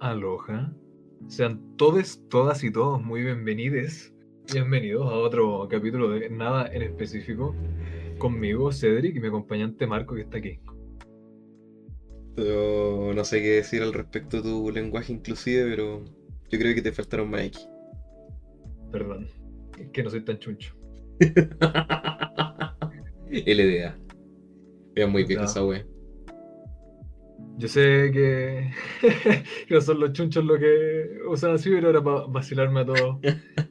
Aloha. Sean todos, todas y todos muy bienvenidos. Bienvenidos a otro capítulo de Nada en específico. Conmigo, Cedric, y mi acompañante Marco, que está aquí. Yo no sé qué decir al respecto de tu lenguaje inclusive, pero yo creo que te faltaron más X. Perdón, es que no soy tan chuncho. LDA. Es muy Ya. esa wea. Yo sé que, que no son los chunchos los que usan así, pero era para vacilarme a todos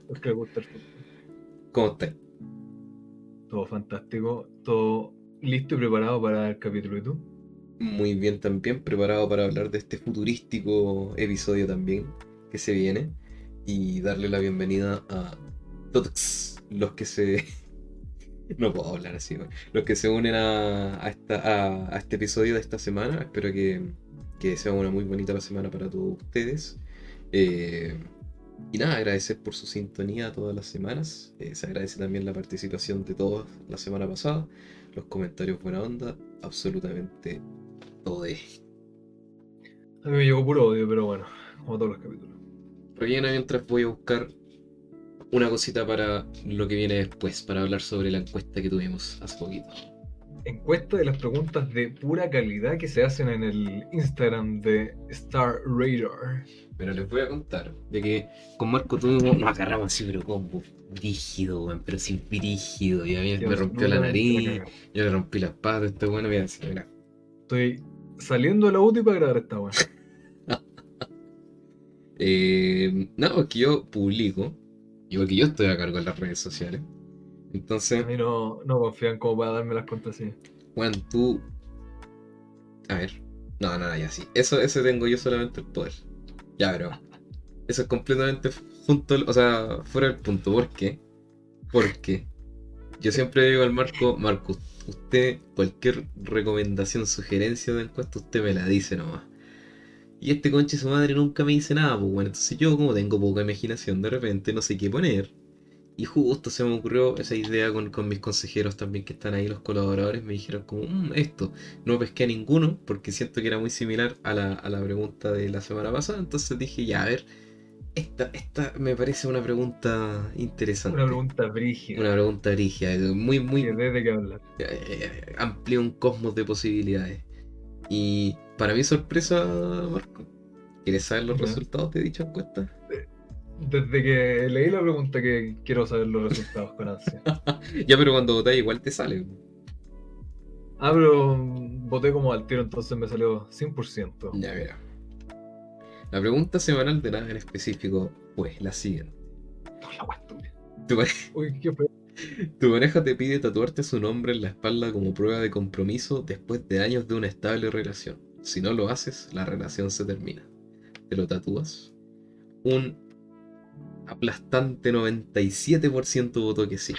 los que les gusta el fútbol. ¿Cómo estás? Todo fantástico, todo listo y preparado para el capítulo. ¿Y tú? Muy bien también, preparado para hablar de este futurístico episodio también que se viene y darle la bienvenida a todos los que se... No puedo hablar así, los que se unen a, a esta, a, a este episodio de esta semana. Espero que, que sea una muy bonita la semana para todos ustedes. Eh, y nada, agradecer por su sintonía todas las semanas. Eh, se agradece también la participación de todos la semana pasada. Los comentarios buena onda, absolutamente todo. A mí me llegó puro odio, pero bueno, como todos los capítulos. Rellena mientras voy a buscar una cosita para lo que viene después, para hablar sobre la encuesta que tuvimos hace poquito. Encuesta de las preguntas de pura calidad que se hacen en el Instagram de Star Radar. Pero les voy a contar de que con Marco tuvimos, nos agarramos así, pero combo rígido, weón, pero sin rígido. Y a mí me rompió la nariz, la yo le rompí las patas, este bueno, mira, así, mira. Estoy saliendo de la UTI para grabar esta weá. Eh, no, es que yo publico, y porque yo estoy a cargo en las redes sociales. Entonces, A mí no, no confían como para darme las contraseñas. Juan, tú. A ver. No, no, ya sí. Eso, eso tengo yo solamente el poder. Ya, pero. Eso es completamente junto, o sea, fuera del punto. ¿Por qué? Porque yo siempre digo al Marco, Marco, usted, cualquier recomendación, sugerencia de encuesta, usted me la dice nomás. Y este conche su madre nunca me dice nada, pues bueno, entonces yo como tengo poca imaginación, de repente no sé qué poner. Y justo se me ocurrió esa idea con, con mis consejeros también que están ahí, los colaboradores, me dijeron como, "Mm, esto, no pesqué a ninguno porque siento que era muy similar a la, a la pregunta de la semana pasada, entonces dije, ya, a ver, esta, esta me parece una pregunta interesante. Una pregunta brígida. Una pregunta rígida, muy, muy que dé de qué hablar. eh, amplía un cosmos de posibilidades. Y para mi sorpresa, Marco, ¿quieres saber los resultados de dicha encuesta? Desde que leí la pregunta que quiero saber los resultados con ansia. ya, pero cuando votáis igual te sale. Ah, pero voté como al tiro, entonces me salió 100%. Ya, mira. La pregunta semanal de nada en específico fue la siguiente. No, la Uy, qué feo. Tu pareja te pide tatuarte su nombre en la espalda como prueba de compromiso después de años de una estable relación. Si no lo haces, la relación se termina. ¿Te lo tatúas? Un aplastante 97% votó que sí.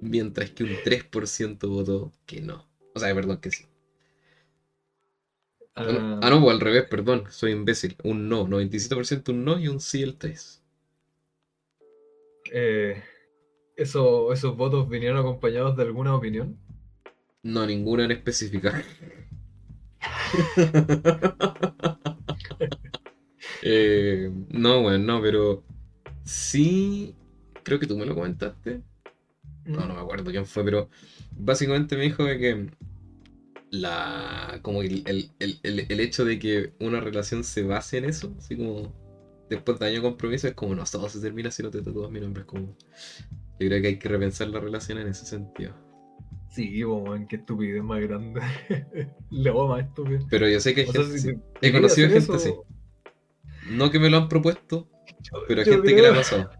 Mientras que un 3% votó que no. O sea, perdón, que sí. Ah, no, ah, no, pues al revés, perdón, soy imbécil. Un no, 97% un no y un sí el 3. Eh, eso- ¿Esos votos vinieron acompañados de alguna opinión? No, ninguna en específica. Eh, no, bueno, no, pero sí, creo que tú me lo comentaste. No, no me acuerdo quién fue, pero básicamente me dijo de que la como el, el- el- el- hecho de que una relación se base en eso, así como después de años de compromiso, es como no, todo se termina si no te tatúas mi nombre. Es como yo creo que hay que repensar la relación en ese sentido. Sí, weón, qué estupidez más grande. La más estúpida. Pero yo sé que hay O sea, gente, si sí. te- he conocido gente eso, así. No que me lo han propuesto, pero yo gente que le ha pasado.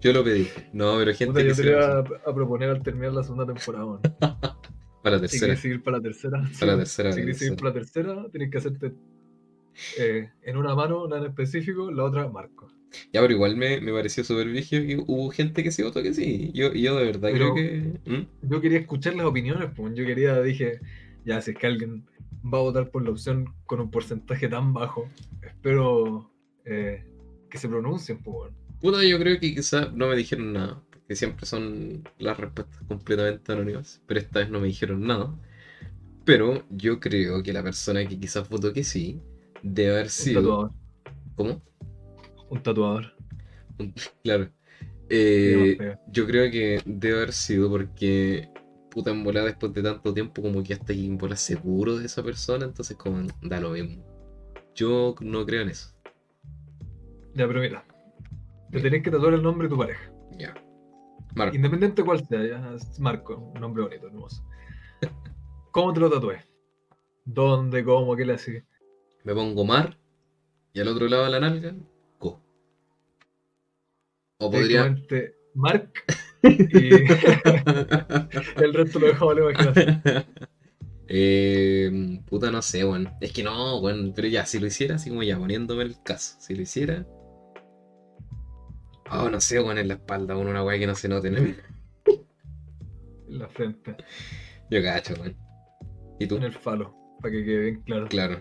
Yo lo pedí. No, pero gente Puta, que yo se te iba a, proponer al terminar la segunda temporada, weón. Para la Si tercera. quieres seguir para la tercera, sí, Para la tercera, si la quieres seguir para la tercera, tienes que hacerte eh, en una mano, una en específico, la otra Marco. Ya, pero igual me, me pareció súper vigio que hubo gente que sí votó que sí. Yo, yo de verdad Pero- creo que. ¿Mm? Yo quería escuchar las opiniones, pues. Yo quería, dije, ya, si es que alguien va a votar por la opción con un porcentaje tan bajo, espero eh, que se pronuncien, pues. Puta, yo creo que quizás no me dijeron nada. Porque siempre son las respuestas completamente anónimas. Pero esta vez no me dijeron nada. Pero yo creo que la persona que quizás votó que sí debe haber sido. ¿Cómo? Un tatuador. Claro. Eh, yo creo que debe haber sido porque, puta, en volada después de tanto tiempo, como que ya está en bola seguro de esa persona, entonces como da lo mismo. Yo no creo en eso. Ya, pero mira. Te tenés que tatuar el nombre de tu pareja. Ya. Marco, Independiente de cuál sea, ya es Marco, un nombre bonito, hermoso. ¿Cómo te lo tatué? ¿Dónde? ¿Cómo? ¿Qué le haces? me pongo mar y al otro lado de la nalga. O podría. Mark y el resto lo dejamos a la imaginación. Eh, puta, no sé, weón. Es que no, weón. Pero ya, si lo hiciera, así como ya, poniéndome el caso. Si lo hiciera. Oh, no sé, weón, en la espalda, con una weá que no se note. ¿no? En la frente, Yo cacho, weón. ¿Y tú? en el falo, para que quede bien claro. Claro.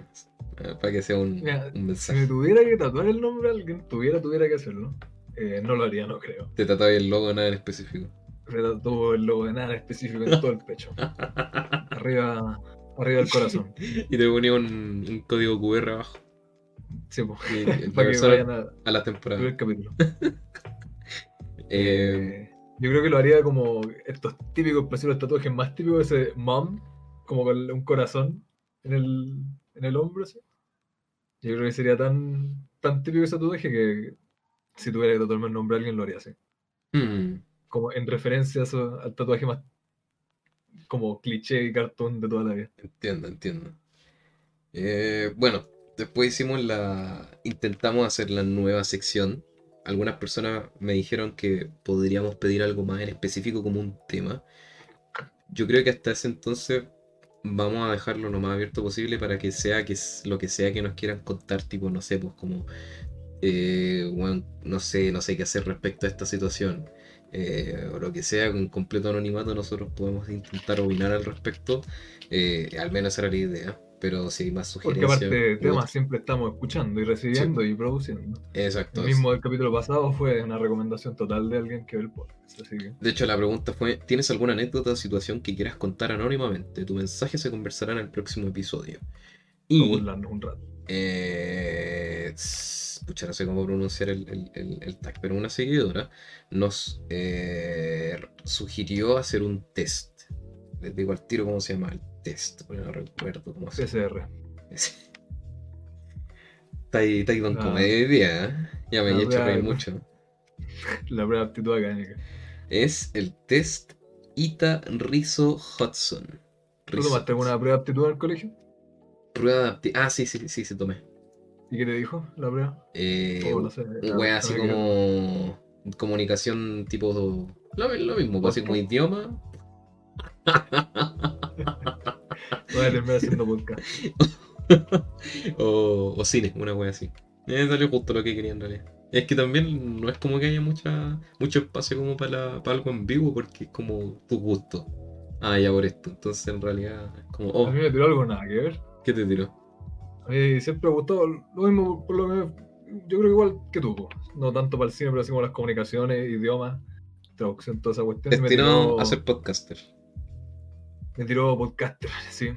eh, Para que sea un, Mira, un Si me mensaje. tuviera que tatuar el nombre de alguien, tuviera, tuviera que hacerlo. Eh, no lo haría, no creo. Te tatué el logo, nada en específico. Me el logo de nada específico en todo el pecho. Arriba, arriba del corazón. y te ponía un, un código QR abajo. Sí, pues, para que vayan a, a la temporada. el capítulo. Eh, Eh, yo creo que lo haría como estos típicos, por decirlo, los tatuajes más típicos, ese mom, como con un corazón en el, en el hombro. ¿sí? Yo creo que sería tan, tan típico ese tatuaje que si tuviera que tatuarme el nombre de alguien lo haría así. hmm, Como en referencia a eso- al tatuaje más como cliché y cartón de toda la vida. Entiendo, entiendo. Eh, bueno, después hicimos la. Intentamos hacer la nueva sección. Algunas personas me dijeron que podríamos pedir algo más en específico como un tema. Yo creo que hasta ese entonces vamos a dejarlo lo más abierto posible para que sea que lo que sea que nos quieran contar, tipo, no sé, pues como, eh, bueno, no sé, no sé qué hacer respecto a esta situación. eh, o lo que sea, con completo anonimato, nosotros podemos intentar opinar al respecto. eh, al menos era la idea. Pero si hay más Porque sugerencias. aparte de temas siempre estamos escuchando y recibiendo y produciendo. Exacto. El mismo del capítulo pasado fue una recomendación total de alguien que ve el podcast. Así que De hecho, la pregunta fue: ¿Tienes alguna anécdota o situación que quieras contar anónimamente? Tu mensaje se conversará en el próximo episodio. vamos a Y. un rato. Eh, pucha, no sé cómo pronunciar el, el- el- el tag, pero una seguidora nos eh, sugirió hacer un test. Les digo al tiro cómo se llama el test, porque no recuerdo cómo se PCR. Está ahí, está ahí con Ah. comedia hoy día, ¿eh? Ya me he hecho reír mucho. La prueba aptitud académica. Es el test Ita Rizzo Hudson. ¿Tú tomaste alguna prueba aptitud el colegio? Prueba de Ah, sí, sí, sí, sí, tomé. ¿Y qué te dijo la prueba? Eh, O no sé, un la- wea así que- como comunicación tipo lo, lo mismo, pues, así como idioma. Voy a terminar haciendo podcast. o, o cine, una wea así. Me salió justo lo que quería en realidad. Es que también no es como que haya mucha, mucho espacio como para, para algo en vivo porque es como tu gusto. Ah, ya por esto. Entonces en realidad es como, A oh, mí me tiró algo nada que ver. ¿Qué te tiró? A mí siempre me gustó lo mismo, por lo que yo creo que igual que tú. No tanto para el cine, pero así como las comunicaciones, idiomas, traducción, toda esa cuestión. y me tiró- a ser podcaster. Me tiró podcaster, sí.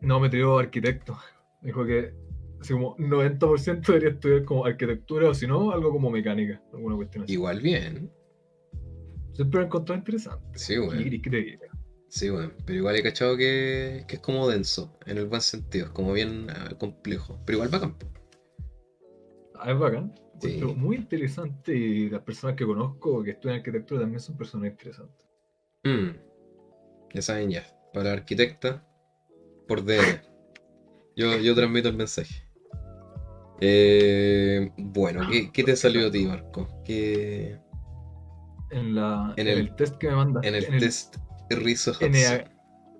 No, me tiró arquitecto. Me dijo que así como 90% debería estudiar como arquitectura o si no, algo como mecánica. Alguna cuestión así. Igual bien. Siempre lo he encontrado interesante. Sí, bueno. ¿Qué querés que te? Sí, bueno. Pero igual he cachado que, que es como denso, en el buen sentido. Es como bien ah, complejo. Pero igual bacán. Ah, es bacán. Sí. Encuentro Muy interesante y las personas que conozco que estudian arquitectura también son personas interesantes. Mm. Ya saben ya. Para arquitecta, por DM. Yo, yo transmito el mensaje. Eh, bueno, ¿qué, qué te salió a ti, Marco? ¿Qué, En, la, En en, el- el, test que me mandaste, en el test Rizzo Hudson. Enea-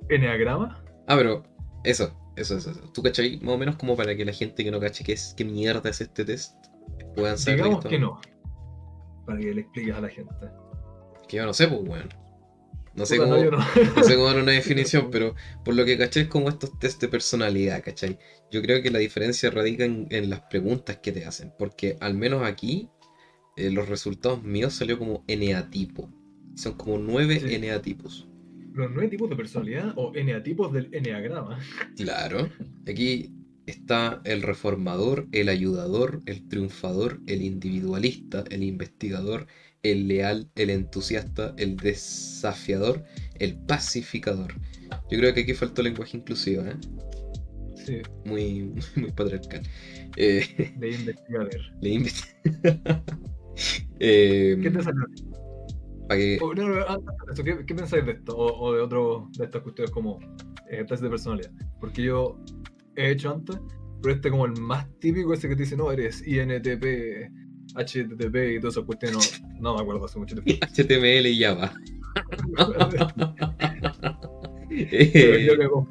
Enneagrama, Ah, pero eso, eso, eso. eso. ¿Tú cachai? Más o menos como para que la gente que no cache qué, es, qué mierda es este test puedan saber. digamos que no. Para que le expliques a la gente. Que yo no sé, pues, weón. No sé cómo. no, yo no. No sé cómo dar una definición, pero por lo que caché es como estos test de personalidad, ¿cachai? Yo creo que la diferencia radica en, en las preguntas que te hacen, porque al menos aquí eh, los resultados míos salió como eneatipo. Son como nueve Sí. eneatipos. Los nueve tipos de personalidad o eneatipos del enneagrama. Claro. Aquí está el reformador, el ayudador, el triunfador, el individualista, el investigador, el leal, el entusiasta, el desafiador, el pacificador. Yo creo que aquí faltó lenguaje inclusivo, ¿eh? Sí, Muy, muy patriarcal. Eh, de investigador. le inve- Eh, ¿Qué te salió? Que- Oh, no, no, antes de eso, ¿qué, qué pensáis de esto? O, o de otro de estas cuestiones como eh, test de personalidad. Porque yo he hecho antes, pero este como el más típico, ese que te dice, no, eres INTP, HTTP y todas esas cuestiones, no, no me acuerdo hace mucho tiempo. HTML y Java. Eh, yo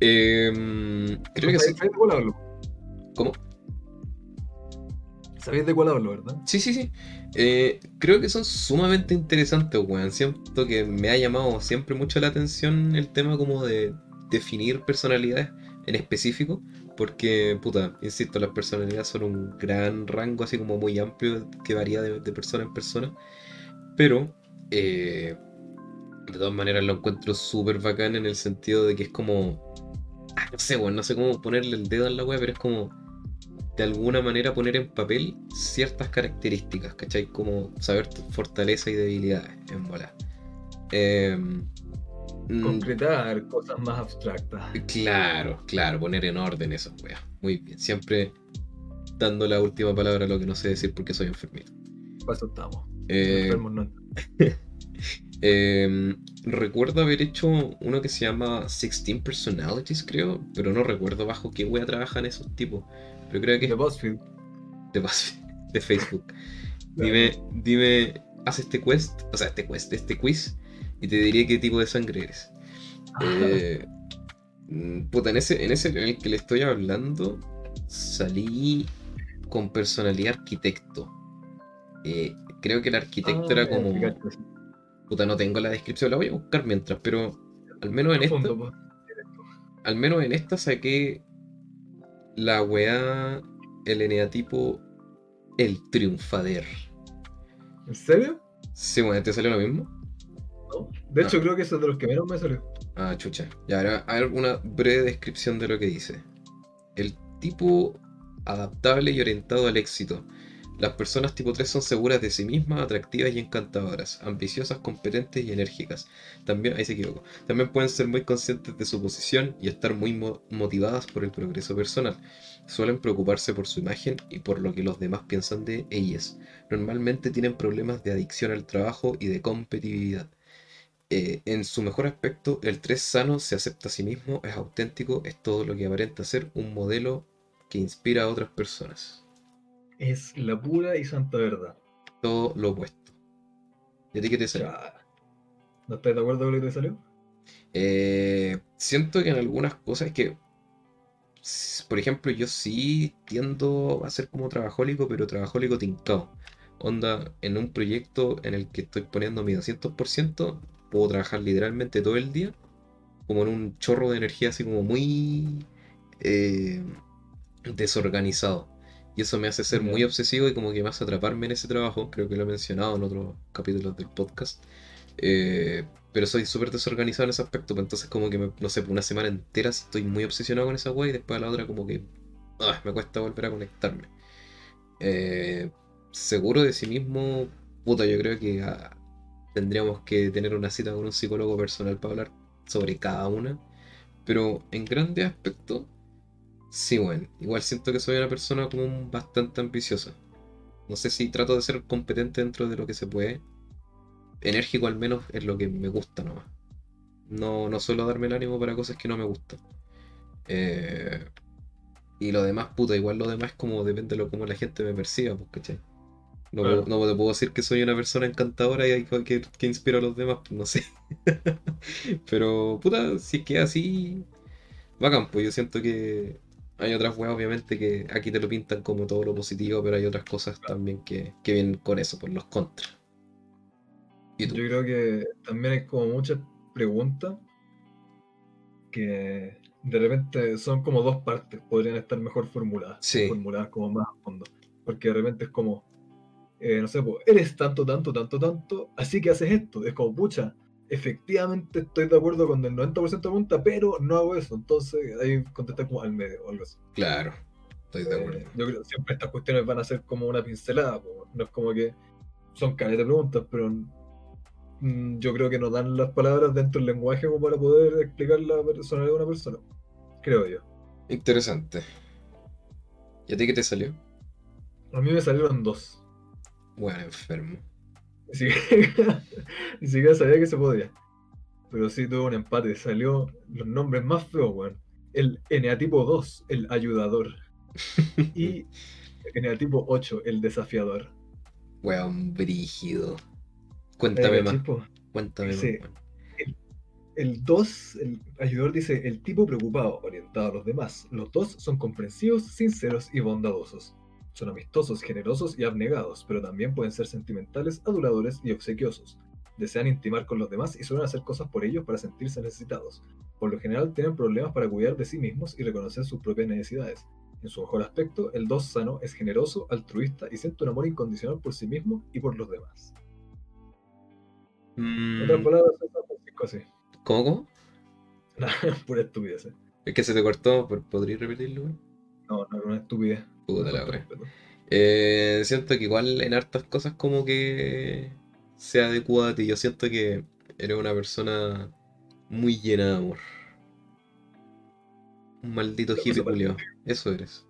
em, creo que sí. ¿Sabéis de cuál hablo? ¿Cómo? ¿Sabéis de cuál hablo, verdad? Sí, sí, sí. Eh, creo que son sumamente interesantes, weón. Siento que me ha llamado siempre mucho la atención el tema como de definir personalidades en específico. Porque, puta, insisto, las personalidades son un gran rango, así como muy amplio, que varía de, persona en persona. Pero, eh, de todas maneras, lo encuentro súper bacán en el sentido de que es como. Ah, no sé, weón, no sé cómo ponerle el dedo en la weá, pero es como de alguna manera poner en papel ciertas características, ¿cachai? Como saber tu fortaleza y debilidades en bola. Eh, mm, Concretar cosas más abstractas. claro, claro, poner en orden esas weas. Muy bien, siempre dando la última palabra a lo que no sé decir porque soy enfermito. Eso estamos. Eh, Enfermos no. eh, recuerdo haber hecho uno que se llama 16 Personalities, creo, pero no recuerdo bajo qué wea trabajan esos tipos. Pero creo que De BuzzFeed. de, BuzzFeed, de Facebook. Dime, dime, haz este quest, o sea, este quest, este quiz, y te diré qué tipo de sangre eres. Eh, mm, puta, en ese, en ese en el que le estoy hablando, salí con personalidad arquitecto. Eh, creo que el arquitecto Ah, era como. Puta, no tengo la descripción, la voy a buscar mientras, pero al menos en esta, al menos en esta saqué la weá, el eneatipo, el triunfader. ¿En serio? Sí, bueno, ¿te salió lo mismo? No. De hecho, Ah. creo que eso es de los que menos me salió. Ah, chucha. Ya, ahora ver una breve descripción de lo que dice. El tipo adaptable y orientado al éxito. Las personas tipo 3 son seguras de sí mismas, atractivas y encantadoras, ambiciosas, competentes y enérgicas. También, ahí se. También pueden ser muy conscientes de su posición y estar muy mo- motivadas por el progreso personal. Suelen preocuparse por su imagen y por lo que los demás piensan de ellas. Normalmente tienen problemas de adicción al trabajo y de competitividad. Eh, en su mejor aspecto, el 3 sano se acepta a sí mismo, es auténtico, es todo lo que aparenta ser un modelo que inspira a otras personas. Es la pura y santa verdad. Todo lo opuesto. ¿Y a ti qué te sale? Ya. ¿No estás de acuerdo con lo que te salió? Eh, siento que en algunas cosas que, por ejemplo, yo sí tiendo a ser como trabajólico, pero trabajólico tincado. Onda, en un proyecto en el que estoy poniendo mi 200%, puedo trabajar literalmente todo el día, como en un chorro de energía así como muy eh, desorganizado. Y eso me hace ser muy obsesivo y como que me hace atraparme en ese trabajo, creo que lo he mencionado en otros capítulos del podcast. Eh, pero soy súper desorganizado en ese aspecto, pues entonces como que, me- no sé, por una semana entera estoy muy obsesionado con esa wea y después a la otra como que ah, me cuesta volver a conectarme. Eh, seguro de sí mismo, puta, yo creo que ah, tendríamos que tener una cita con un psicólogo personal para hablar sobre cada una. Pero en grandes aspectos, sí, bueno, igual siento que soy una persona como bastante ambiciosa. No sé si trato de ser competente dentro de lo que se puede. Enérgico al menos es lo que me gusta nomás. No, no suelo darme el ánimo para cosas que no me gustan. Eh, y lo demás, puta, igual lo demás como depende de lo como la gente me perciba, pues, ¿cachai? No, Claro. puedo- no te puedo decir que soy una persona encantadora y que, que, inspiro a los demás, pues no sé. Pero, puta, si es que así, bacán, pues yo siento que hay otras weas, obviamente, que aquí te lo pintan como todo lo positivo, pero hay otras cosas también que, que vienen con eso, por los contras. Yo creo que también hay como muchas preguntas que de repente son como dos partes, podrían estar mejor formuladas, Sí. formuladas como más a fondo. Porque de repente es como, eh, no sé, pues, eres tanto, tanto, tanto, tanto, así que haces esto. Es como, pucha, efectivamente estoy de acuerdo con el 90% de preguntas, pero no hago eso. Entonces ahí contestar como al medio o algo así. Claro, estoy de acuerdo. Eh, yo creo que siempre estas cuestiones van a ser como una pincelada, po. no es como que son caras de preguntas, pero mm, yo creo que nos dan las palabras dentro del lenguaje como para poder explicar la personalidad de una persona. Creo yo. Interesante. ¿Y a ti qué te salió? A mí me salieron dos. Bueno, enfermo. Ni siquiera, ni siquiera sabía que se podía. Pero sí tuve un empate. Salió los nombres más feos, weón. El eneatipo 2, el ayudador. Y el eneatipo 8, el desafiador. Weón, brígido. Cuéntame Eh, más. Cuéntame sí. más. El 2, el ayudador dice, el tipo preocupado, orientado a los demás. Los dos son comprensivos, sinceros y bondadosos. Son amistosos, generosos y abnegados, pero también pueden ser sentimentales, aduladores y obsequiosos. Desean intimar con los demás y suelen hacer cosas por ellos para sentirse necesitados. Por lo general tienen problemas para cuidar de sí mismos y reconocer sus propias necesidades. En su mejor aspecto, el 2 sano es generoso, altruista y siente un amor incondicional por sí mismo y por los demás. Mm, otras palabras, es San Francisco así. ¿Cómo, cómo? Pura estupidez. eh. Es que se te cortó, ¿pod- ¿podrías repetirlo? No, no era una estupidez. Puta la respeto. Eh, siento que igual en hartas cosas como que se adecua a ti. Yo siento que eres una persona muy llena de amor. Un maldito hippie culiao. Eso eres.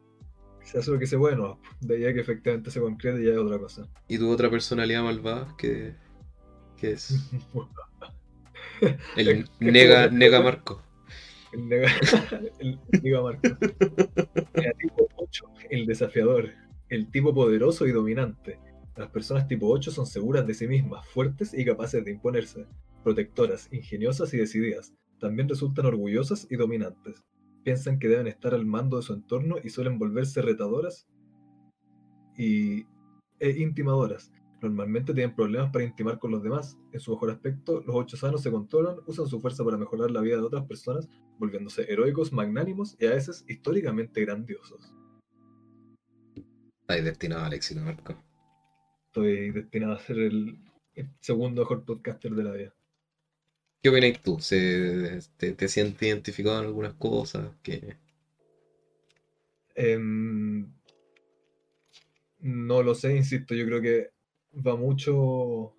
Se hace lo que se bueno, de ahí a que efectivamente se concrete ya es otra cosa. ¿Y tu otra personalidad malvada? ¿Qué, qué es? El que nega, nega Marco. El tipo 8, el desafiador. El tipo poderoso y dominante. Las personas tipo 8 son seguras de sí mismas, fuertes y capaces de imponerse. Protectoras, ingeniosas y decididas. También resultan orgullosas y dominantes. Piensan que deben estar al mando de su entorno y suelen volverse retadoras y, e intimadoras. Normalmente tienen problemas para intimar con los demás. En su mejor aspecto, los ocho sanos se controlan, usan su fuerza para mejorar la vida de otras personas, volviéndose heroicos, magnánimos y a veces históricamente grandiosos. Estás destinado al éxito, Marco. Estoy destinado a ser el, el segundo mejor podcaster de la vida. ¿Qué opinas tú? ¿Se, te, te sientes identificado en algunas cosas? que Em, no lo sé, insisto, yo creo que va mucho,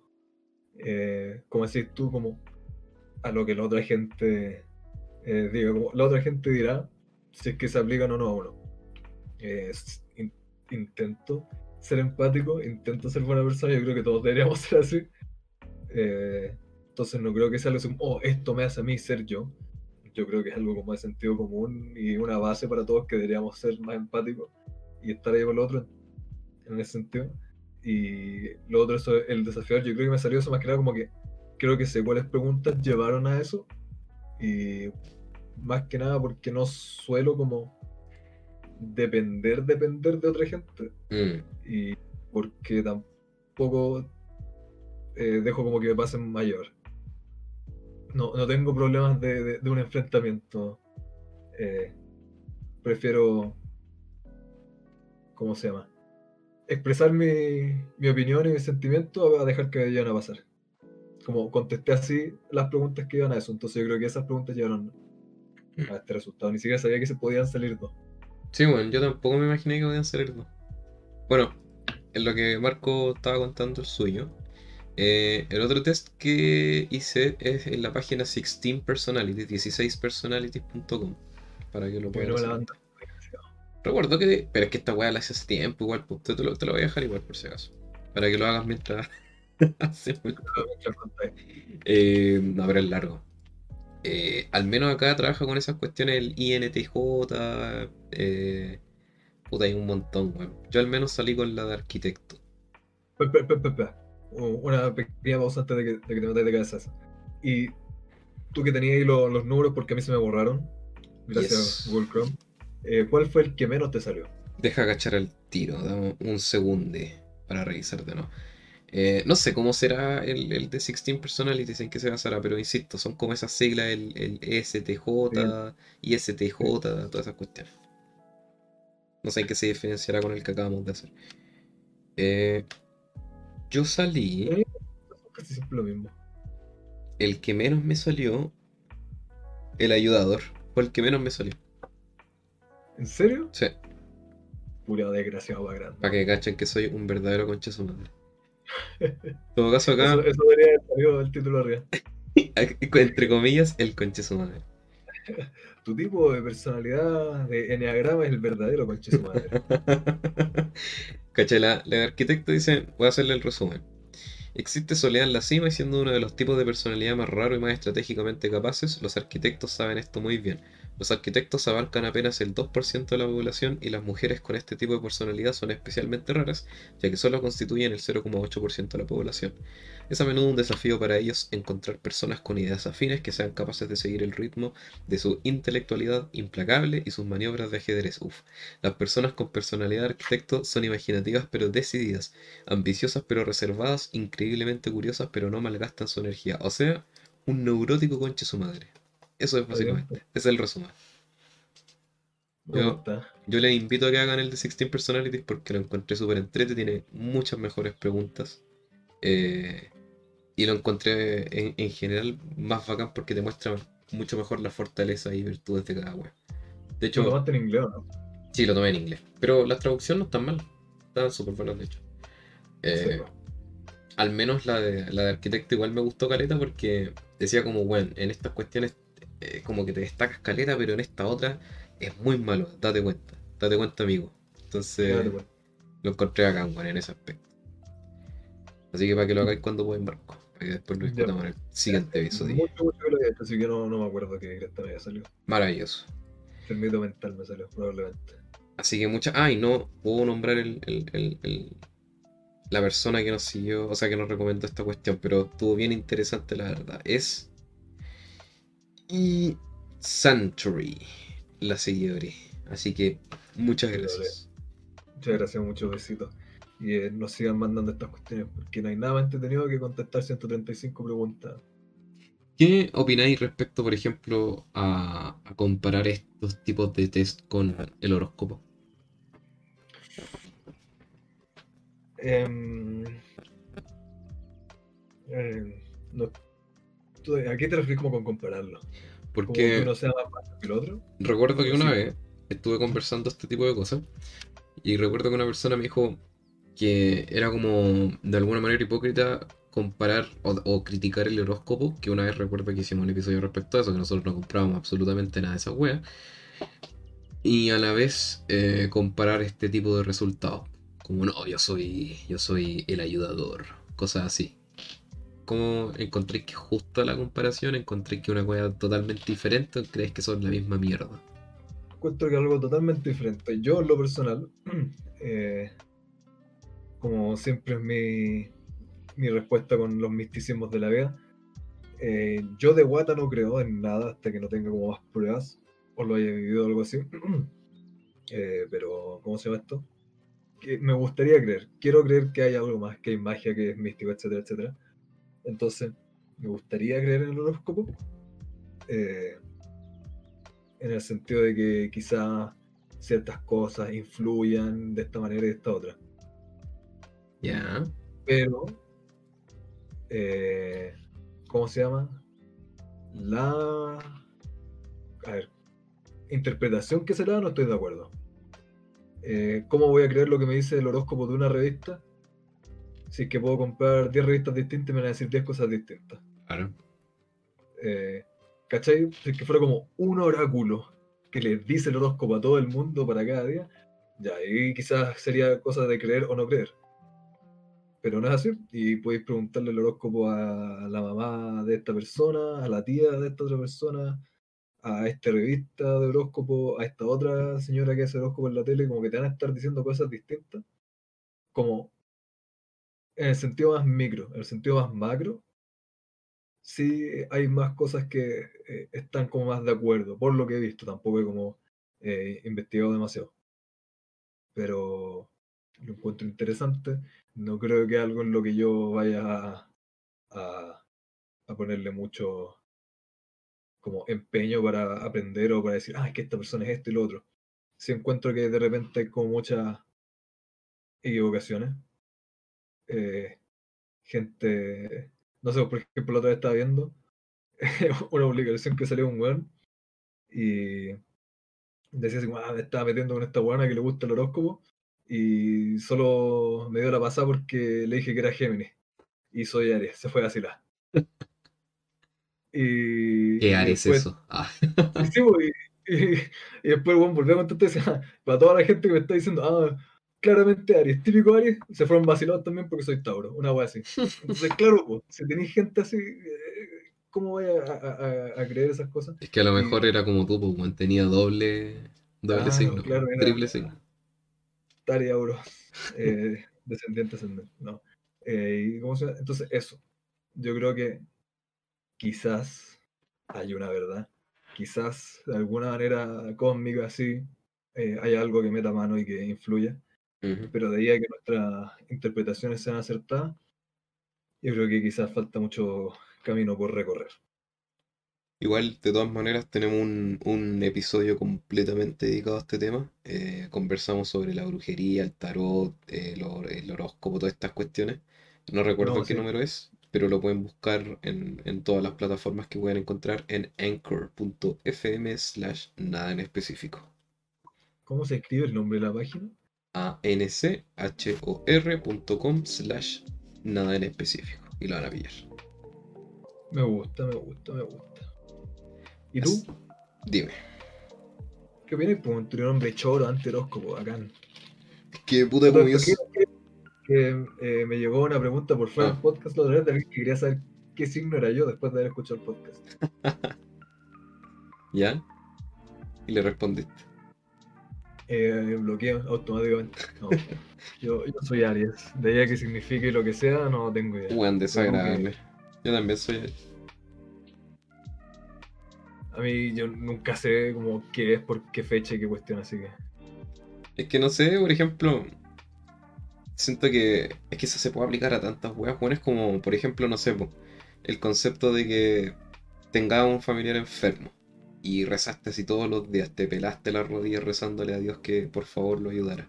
eh, como decís tú, como a lo que la otra gente eh, diga, como la otra gente dirá si es que se aplican o no a uno. Eh, in- intento ser empático, intento ser buena persona, yo creo que todos deberíamos ser así. Eh, entonces no creo que sea algo como, oh, esto me hace a mí ser yo. Yo creo que es algo como de sentido común y una base para todos que deberíamos ser más empáticos y estar ahí con lo otro en ese sentido. Y lo otro, eso, el desafiador, yo creo que me salió eso más que nada como que creo que sé cuáles preguntas llevaron a eso. Y más que nada porque no suelo como depender, depender de otra gente. Mm, Y porque tampoco eh, dejo como que me pasen mayor. No, no tengo problemas de, de- de un enfrentamiento. Eh, prefiero. ¿Cómo se llama? Expresar mi, mi opinión y mis sentimientos a dejar que vayan a pasar. Como contesté así las preguntas que iban a eso, entonces yo creo que esas preguntas llevaron a este resultado. Ni siquiera sabía que se podían salir dos. Sí, bueno, yo tampoco me imaginé que podían ser dos. Bueno, en lo que Marco estaba contando el suyo, eh, el otro test que hice es en la página 16 Personality, 16personalities.com, para que lo puedan banda. Recuerdo que, pero es que esta weá la hace tiempo, igual, pues, te, lo, te lo voy a dejar igual por si acaso, para que lo hagas mientras el eh, no, pero es largo. Eh, al menos acá trabaja con esas cuestiones el INTJ. Eh, puta, hay un montón, weón. Yo al menos salí con la de arquitecto. Espera, espera. U- Una pequeña pausa antes de que, de que te metas de cabeza. Y tú que tenías ahí lo- los números, porque a mí se me borraron, gracias Yes. a Google Chrome, eh, ¿cuál fue el que menos te salió? Deja agachar el tiro, dame un segundo para revisar de nuevo. Eh, no sé cómo será el, el de 16 Personalities, en qué se basará, pero insisto, son como esas siglas, el, el ESTJ, ISTJ, todas esas cuestiones. No sé en qué se diferenciará con el que acabamos de hacer. Eh, yo salí. Casi siempre lo mismo. el que menos me salió, el ayudador, fue el que menos me salió. ¿En serio? Sí, Pura desgraciado más grande. para que cachen que soy un verdadero concha su madre. En todo caso acá, Eso, eso debería haber salido el título arriba. entre comillas, el concha de su madre. Tu tipo de personalidad de enneagrama es el verdadero conche su madre. Caché, la, la arquitecto dice, voy a hacerle el resumen. Existe soledad en la cima y siendo uno de los tipos de personalidad más raro y más estratégicamente capaces, los arquitectos saben esto muy bien. Los arquitectos abarcan apenas el 2% de la población y las mujeres con este tipo de personalidad son especialmente raras, ya que solo constituyen el 0,8% de la población. Es a menudo un desafío para ellos encontrar personas con ideas afines que sean capaces de seguir el ritmo de su intelectualidad implacable y sus maniobras de ajedrez. Uf. Las personas con personalidad de arquitecto son imaginativas pero decididas, ambiciosas pero reservadas, increíblemente curiosas pero no malgastan su energía. O sea, un neurótico conche su madre. Eso es básicamente. Ese es el resumen. Me Yo-. Yo les invito a que hagan el de 16 Personalities porque lo encontré súper entrete, tiene muchas mejores preguntas. Eh, y lo encontré en, en general más bacán porque te muestra mucho mejor la fortaleza y virtudes de cada web. De Lo hecho, tomaste en inglés, ¿o ¿no? sí, lo tomé en inglés. Pero la traducción no está mal. Están súper buenas, de hecho. Eh, Sí, po. al menos la de, la de arquitecto igual me gustó caleta porque decía como, bueno, en estas cuestiones eh, como que te destacas caleta, pero en esta otra es muy malo, date cuenta, date cuenta amigo. Entonces lo encontré acá, bueno, en ese aspecto. Así que para que lo hagáis cuando pueda embarco, para que después lo discutamos en el siguiente episodio. Mucho, mucho que lo hecho, así que no, no me acuerdo que directa me había salido. Maravilloso. El mito mental me salió, probablemente. Así que muchas... Ah, y no puedo nombrar el, el- el- el- la persona que nos siguió, o sea, que nos recomendó esta cuestión, pero estuvo bien interesante, la verdad. Es... Y... Sanctuary, la seguidora. Así que muchas gracias. Muchas gracias, muchos besitos. Y eh, nos sigan mandando estas cuestiones, porque no hay nada más entretenido que contestar 135 preguntas. ¿Qué opináis respecto, por ejemplo, a, a comparar estos tipos de test con el horóscopo? Em, em, no- tú- ¿A qué te refieres como con compararlo? ¿Como que Porque uno sea más que el otro? recuerdo que una Sí. vez estuve conversando este tipo de cosas y recuerdo que una persona me dijo que era como de alguna manera hipócrita comparar o, o criticar el horóscopo, que una vez recuerdo que hicimos un episodio respecto a eso, que nosotros no comprábamos absolutamente nada de esa wea, y a la vez eh, comparar este tipo de resultados, como no, yo soy, yo soy el ayudador, cosas así. ¿Cómo encontréis que es justa la comparación? ¿Encontréis que una wea totalmente diferente o creéis que son la misma mierda? Encuentro que algo totalmente diferente. Yo, en lo personal, eh, como siempre es mi, respuesta con los misticismos de la vida, eh, yo de guata no creo en nada hasta que no tenga como más pruebas o lo haya vivido o algo así. Eh, pero, ¿cómo se llama esto? Me gustaría creer, quiero creer que hay algo más, que hay magia, que es místico, etcétera, etcétera. Entonces, me gustaría creer en el horóscopo. eh, en el sentido de que quizás ciertas cosas influyan de esta manera y de esta otra. Ya. Pero, eh, ¿cómo se llama? La... A ver, interpretación que se le da no estoy de acuerdo. Eh, ¿Cómo voy a creer lo que me dice el horóscopo de una revista? Si es que puedo comprar 10 revistas distintas me van a decir 10 cosas distintas. Claro. Eh, ¿Cachai? Si es que fuera como un oráculo que le dice el horóscopo a todo el mundo para cada día, ya ahí quizás sería cosa de creer o no creer. Pero no es así. Y podéis preguntarle el horóscopo a la mamá de esta persona, a la tía de esta otra persona, a esta revista de horóscopo, a esta otra señora que hace horóscopo en la tele, como que te van a estar diciendo cosas distintas. Como en el sentido más micro, en el sentido más macro, sí hay más cosas que eh, están como más de acuerdo, por lo que he visto, tampoco he como eh, investigado demasiado. Pero lo encuentro interesante, no creo que algo en lo que yo vaya a, a, ponerle mucho como empeño para aprender o para decir, ah, es que esta persona es esto y lo otro. Sí encuentro que de repente hay como muchas equivocaciones. Eh, gente, no sé, por ejemplo, la otra vez estaba viendo una publicación que salió un weón y decía así, ah, me estaba metiendo con esta weona que le gusta el horóscopo y solo me dio la pasada porque le dije que era Géminis y soy Aries, se fue a vacilar. y, ¿Qué Aries después- eso? Ah, y pues, y, después bueno, decía, "Ah, para toda la gente que me está diciendo, ah, claramente Aries, típico Aries, se fueron vacilados también porque soy Tauro, una wea así. Entonces, claro, pues, si tenéis gente así, eh, ¿cómo voy a, a- creer esas cosas? es que a lo mejor era como tú, pues, tenía doble, doble signo, claro, era- triple signo. Taria Auro, eh, descendiente ascendente, no. Eh, ¿y cómo se llama? Entonces, eso. Yo creo que quizás hay una verdad. Quizás de alguna manera cósmica así eh, hay algo que meta mano y que influya. Pero de ahí a que nuestras interpretaciones sean acertadas, yo creo que quizás falta mucho camino por recorrer. Igual, de todas maneras, tenemos un, un episodio completamente dedicado a este tema. Eh, conversamos sobre la brujería, el tarot, eh, el, hor- el horóscopo, todas estas cuestiones. No recuerdo No, qué sí. número es, pero lo pueden buscar en, en todas las plataformas que pueden encontrar en anchor.fm slash nada en específico. ¿Cómo se escribe el nombre de la página? anchor.com slash nada en específico. Y lo van a pillar. Me gusta, me gusta, me gusta. ¿Y tú? Dime. ¿Qué opinas? Pues tu nombre choro, anti-horóscopo, bacán. ¿Qué puta como yo que, que, eh, me llegó una pregunta por fuera del Ah. podcast la otra vez alguien que quería saber qué signo era yo después de haber escuchado el podcast. ¿Ya? Y le respondiste. Eh, bloqueo automáticamente. No, yo, yo soy Aries. De ahí a que signifique lo que sea, no tengo idea. Weón, desagradable. Yo también soy. A mí yo nunca sé como qué es, por qué fecha y qué cuestión, así que. Es que no sé, por ejemplo. Siento que. Es que eso se puede aplicar a tantas weas. Bueno, es como, por ejemplo, no sé, po, el concepto de que tengas un familiar enfermo y rezaste así todos los días, te pelaste las rodillas rezándole a Dios que por favor lo ayudara.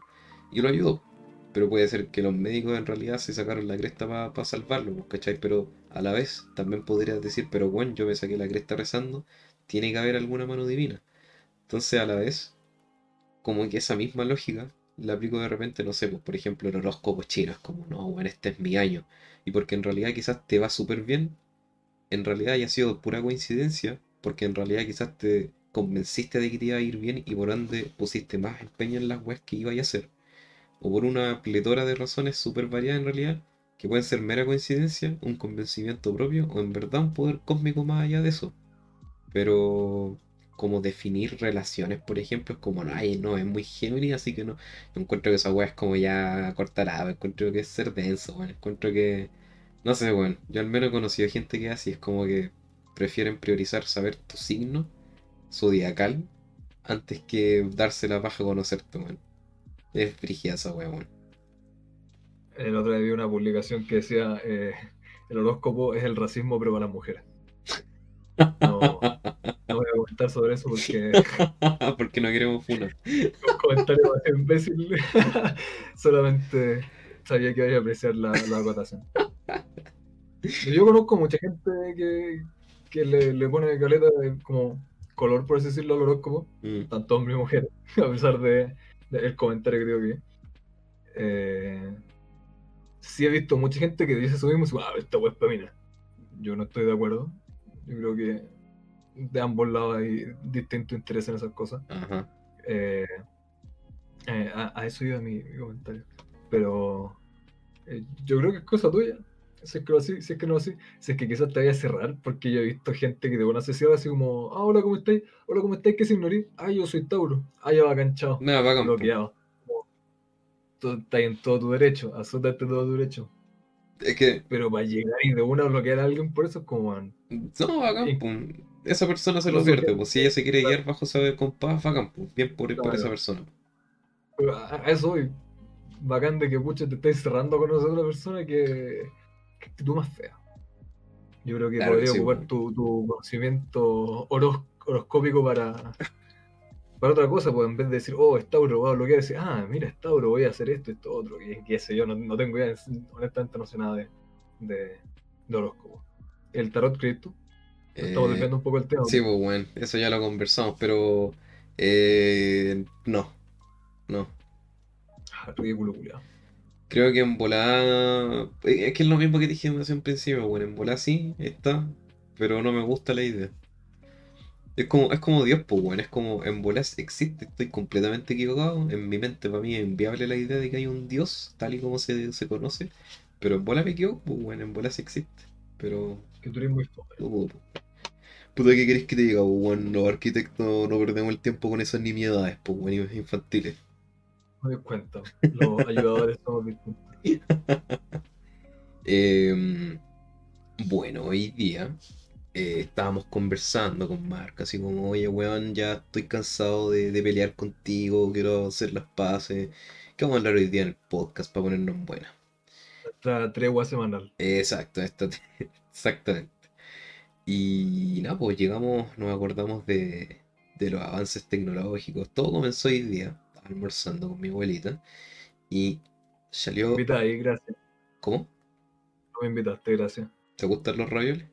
Y lo ayudó. Pero puede ser que los médicos en realidad se sacaron la cresta para salvarlo, pues, ¿cachai? Pero a la vez también podrías decir, pero bueno, yo me saqué la cresta rezando, tiene que haber alguna mano divina. Entonces a la vez, como que esa misma lógica la aplico de repente, no sé, pues por ejemplo el horóscopo chino, es como, no, bueno, este es mi año. Y porque en realidad quizás te va súper bien, en realidad haya sido pura coincidencia, porque en realidad quizás te convenciste de que te iba a ir bien y por ende pusiste más empeño en las weas que iba a hacer. O por una pletora de razones súper variadas en realidad, que pueden ser mera coincidencia, un convencimiento propio o en verdad un poder cósmico más allá de eso. Pero como definir relaciones, por ejemplo, es como, ay, no, es muy Géminis, así que no. Yo encuentro que esa weá es como ya cortará, encuentro que es ser denso, bueno, encuentro que, no sé, bueno, yo al menos he conocido gente que así, es como que prefieren priorizar saber tu signo zodiacal antes que darse la paja a conocerte, weón. Es weá, weón. El otro día vi una publicación que decía: eh, el horóscopo es el racismo, pero para las mujeres. No, no voy a comentar sobre eso porque Porque no queremos funar. un comentario más imbécil. Solamente sabía que iba a apreciar la, la acotación. Yo conozco mucha gente que, que le, le pone caleta de como color, por así decirlo, al horóscopo, Mm. tanto hombre y mujer, a pesar de, de el comentario que digo que. Eh, sí he visto mucha gente que dice eso mismo, wow, esta wea es pa' mina". Yo no estoy de acuerdo. Yo creo que de ambos lados hay distinto interés en esas cosas. Ajá. Eh, eh, a, a eso iba mi, mi comentario. Pero eh, yo creo que es cosa tuya. Si es que no así, si es que no así, si es que quizás te vaya a cerrar, porque yo he visto gente que de buena se cierra así como, ah, hola, ¿cómo estáis? Hola, ¿cómo estáis? ¿Qué signo eres? Ah, yo soy Tauro. Ah, ya va canchado. Bacán, po. Bloqueado. Estás en todo tu derecho, absolutamente todo tu derecho. Es que, Pero para llegar y de una bloquear a alguien por eso es como, man, no, bacán, Y- po. Esa persona se lo sé pierde, pues si ella se quiere guiar bajo saber compás, bacán, pues bien por, por esa persona. Pero a, eso voy. Bacán de que pucha te estés cerrando con otra persona que, que actitud más fea. Yo creo que Claro que podría sí, ocupar tu, tu conocimiento horos- horoscópico para, para otra cosa, pues en vez de decir, oh, es Tauro, voy a bloquear, decir, ah, mira, es Tauro, voy a hacer esto, esto, otro, y qué sé yo, no, no tengo idea, honestamente no sé nada de, de, de horóscopo. ¿El tarot crees tú? Estamos Eh, un poco el tema. Sí, pues bueno, eso ya lo conversamos, pero eh, no, no. Ah, ridículo, culiao. Creo que en volada. eh, Es que es lo mismo que dije hace un principio, bueno, en volada sí está, pero no me gusta la idea. Es como, es como Dios, pues bueno, es como en volada existe, estoy completamente equivocado. En mi mente para mí es inviable la idea de que hay un Dios, tal y como se, se conoce. Pero en volada me equivoco, pues bueno, en volada sí existe. Pero Que tú eres muy no puedo, po. Puta, ¿qué querés que te diga? Pues bueno, los arquitectos no perdemos el tiempo con esas nimiedades, pues bueno, infantiles. No doy cuenta. Los ayudadores somos distintos. Em, bueno, hoy día eh, estábamos conversando con Marc, así como, oye, weón, ya estoy cansado de, de pelear contigo, quiero hacer las paces. ¿Qué vamos a hablar hoy día en el podcast para ponernos en buena? Nuestra tregua semanal. Exacto, esta- exactamente. Y nada, pues llegamos, nos acordamos de, de los avances tecnológicos. Todo comenzó hoy día, almorzando con mi abuelita, y salió... Invita ahí, gracias. ¿Cómo? No me invitaste, gracias. ¿Te gustan los ravioles?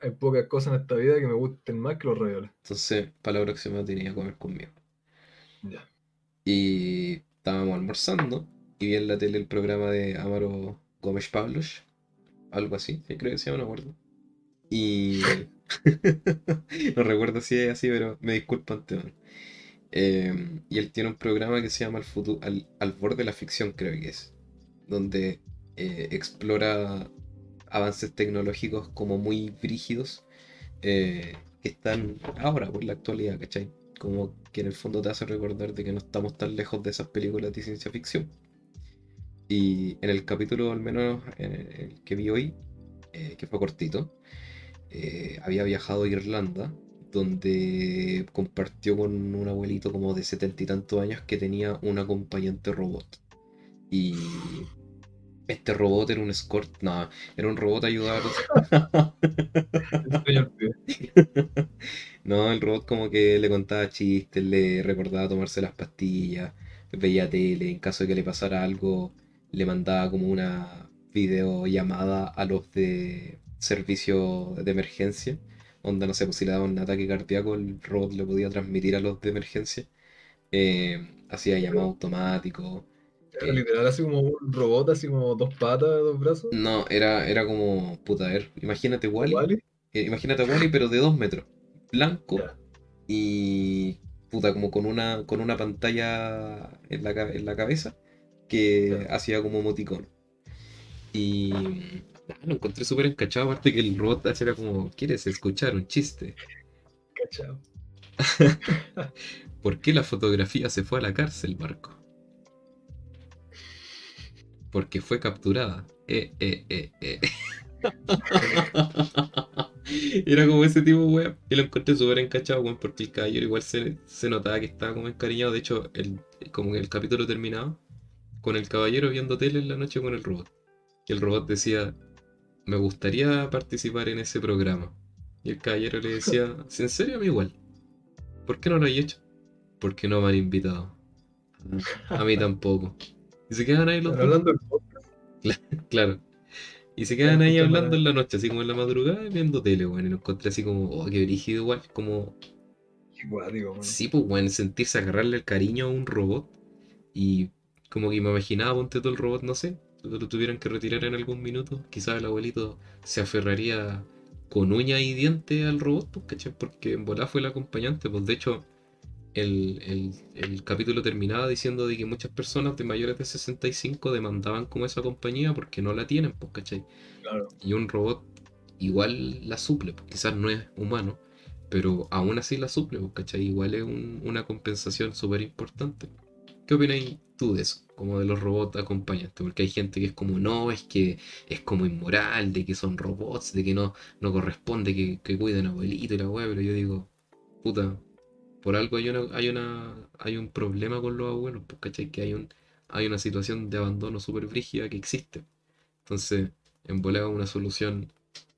Hay pocas cosas en esta vida que me gusten más que los ravioles. Entonces, para la próxima tenía que comer conmigo. Ya. Y estábamos almorzando y vi en la tele el programa de Amaro Gómez Pablos, algo así, sí, creo que se llama, no me acuerdo. Y no recuerdo si es así, pero me disculpo antemano. Eh, y él tiene un programa que se llama Al, futu- al, al borde de la ficción, creo que es, donde eh, explora avances tecnológicos como muy brígidos eh, que están ahora, por la actualidad, ¿cachai? Como que en el fondo te hace recordar de que no estamos tan lejos de esas películas de ciencia ficción. Y en el capítulo, al menos en el el que vi hoy, eh, que fue cortito, eh, había viajado a Irlanda, donde compartió con un abuelito como de setenta y tantos años que tenía un acompañante robot. Y este robot era un escort, no, era un robot pie. No, el robot como que le contaba chistes, le recordaba tomarse las pastillas, veía tele, en caso de que le pasara algo, le mandaba como una videollamada a los de servicio de emergencia, onda no sé, pues si le daba un ataque cardíaco, el robot le podía transmitir a los de emergencia, Eh, hacía llamado automático, Era literal así como un robot, así como dos patas, dos brazos. no, era, era como, puta, a ver, imagínate Wally, eh, imagínate Wally pero de dos metros, blanco, y puta, como con una, con una pantalla en la, en la cabeza que hacía como emoticón. Y lo encontré súper encachado, aparte que el robot era como, ¿quieres escuchar un chiste? Cachao. ¿Por qué la fotografía se fue a la cárcel, Marco? Porque fue capturada. Eh, eh, eh, eh. Era como ese tipo, weón. Y lo encontré súper encachado, weón, porque el caballero igual se, se notaba que estaba como encariñado. De hecho, el, como que el capítulo terminaba con el caballero viendo tele en la noche con el robot. Y el robot decía, me gustaría participar en ese programa. Y el caballero le decía, "¿Sí, ¿en serio? A mí igual. ¿Por qué no lo hay hecho? Porque no me han invitado. A mí tampoco. Y se quedan ahí los dos. hablando Claro. Y se quedan ahí hablando en la noche, así como en la madrugada, y viendo tele, weón. Y lo encontré así como, oh, qué brígido igual. Como, sí, pues, weón, sentirse agarrarle el cariño a un robot. Y como que me imaginaba, ponte todo el robot, no sé, lo tuvieran que retirar en algún minuto. Quizás el abuelito se aferraría con uña y diente al robot, pues, ¿cachai? Porque en volá fue el acompañante, pues de hecho. El, el- el capítulo terminaba diciendo de que muchas personas de mayores de 65 demandaban como esa compañía porque no la tienen, pues, ¿cachai? Claro. Y un robot igual la suple, pues quizás no es humano, pero aún así la suple, pues, ¿cachai? Igual es un- una compensación súper importante. ¿Qué opináis tú de eso? Como de los robots acompañantes, porque hay gente que es como, no, es que es como inmoral, de que son robots, de que no, no corresponde que, cuiden a abuelito y la weá, pero yo digo, puta, por algo hay una, hay una, hay un problema con los abuelos, pues, ¿cachai? Que hay un, hay una situación de abandono súper brígida que existe. Entonces, en una solución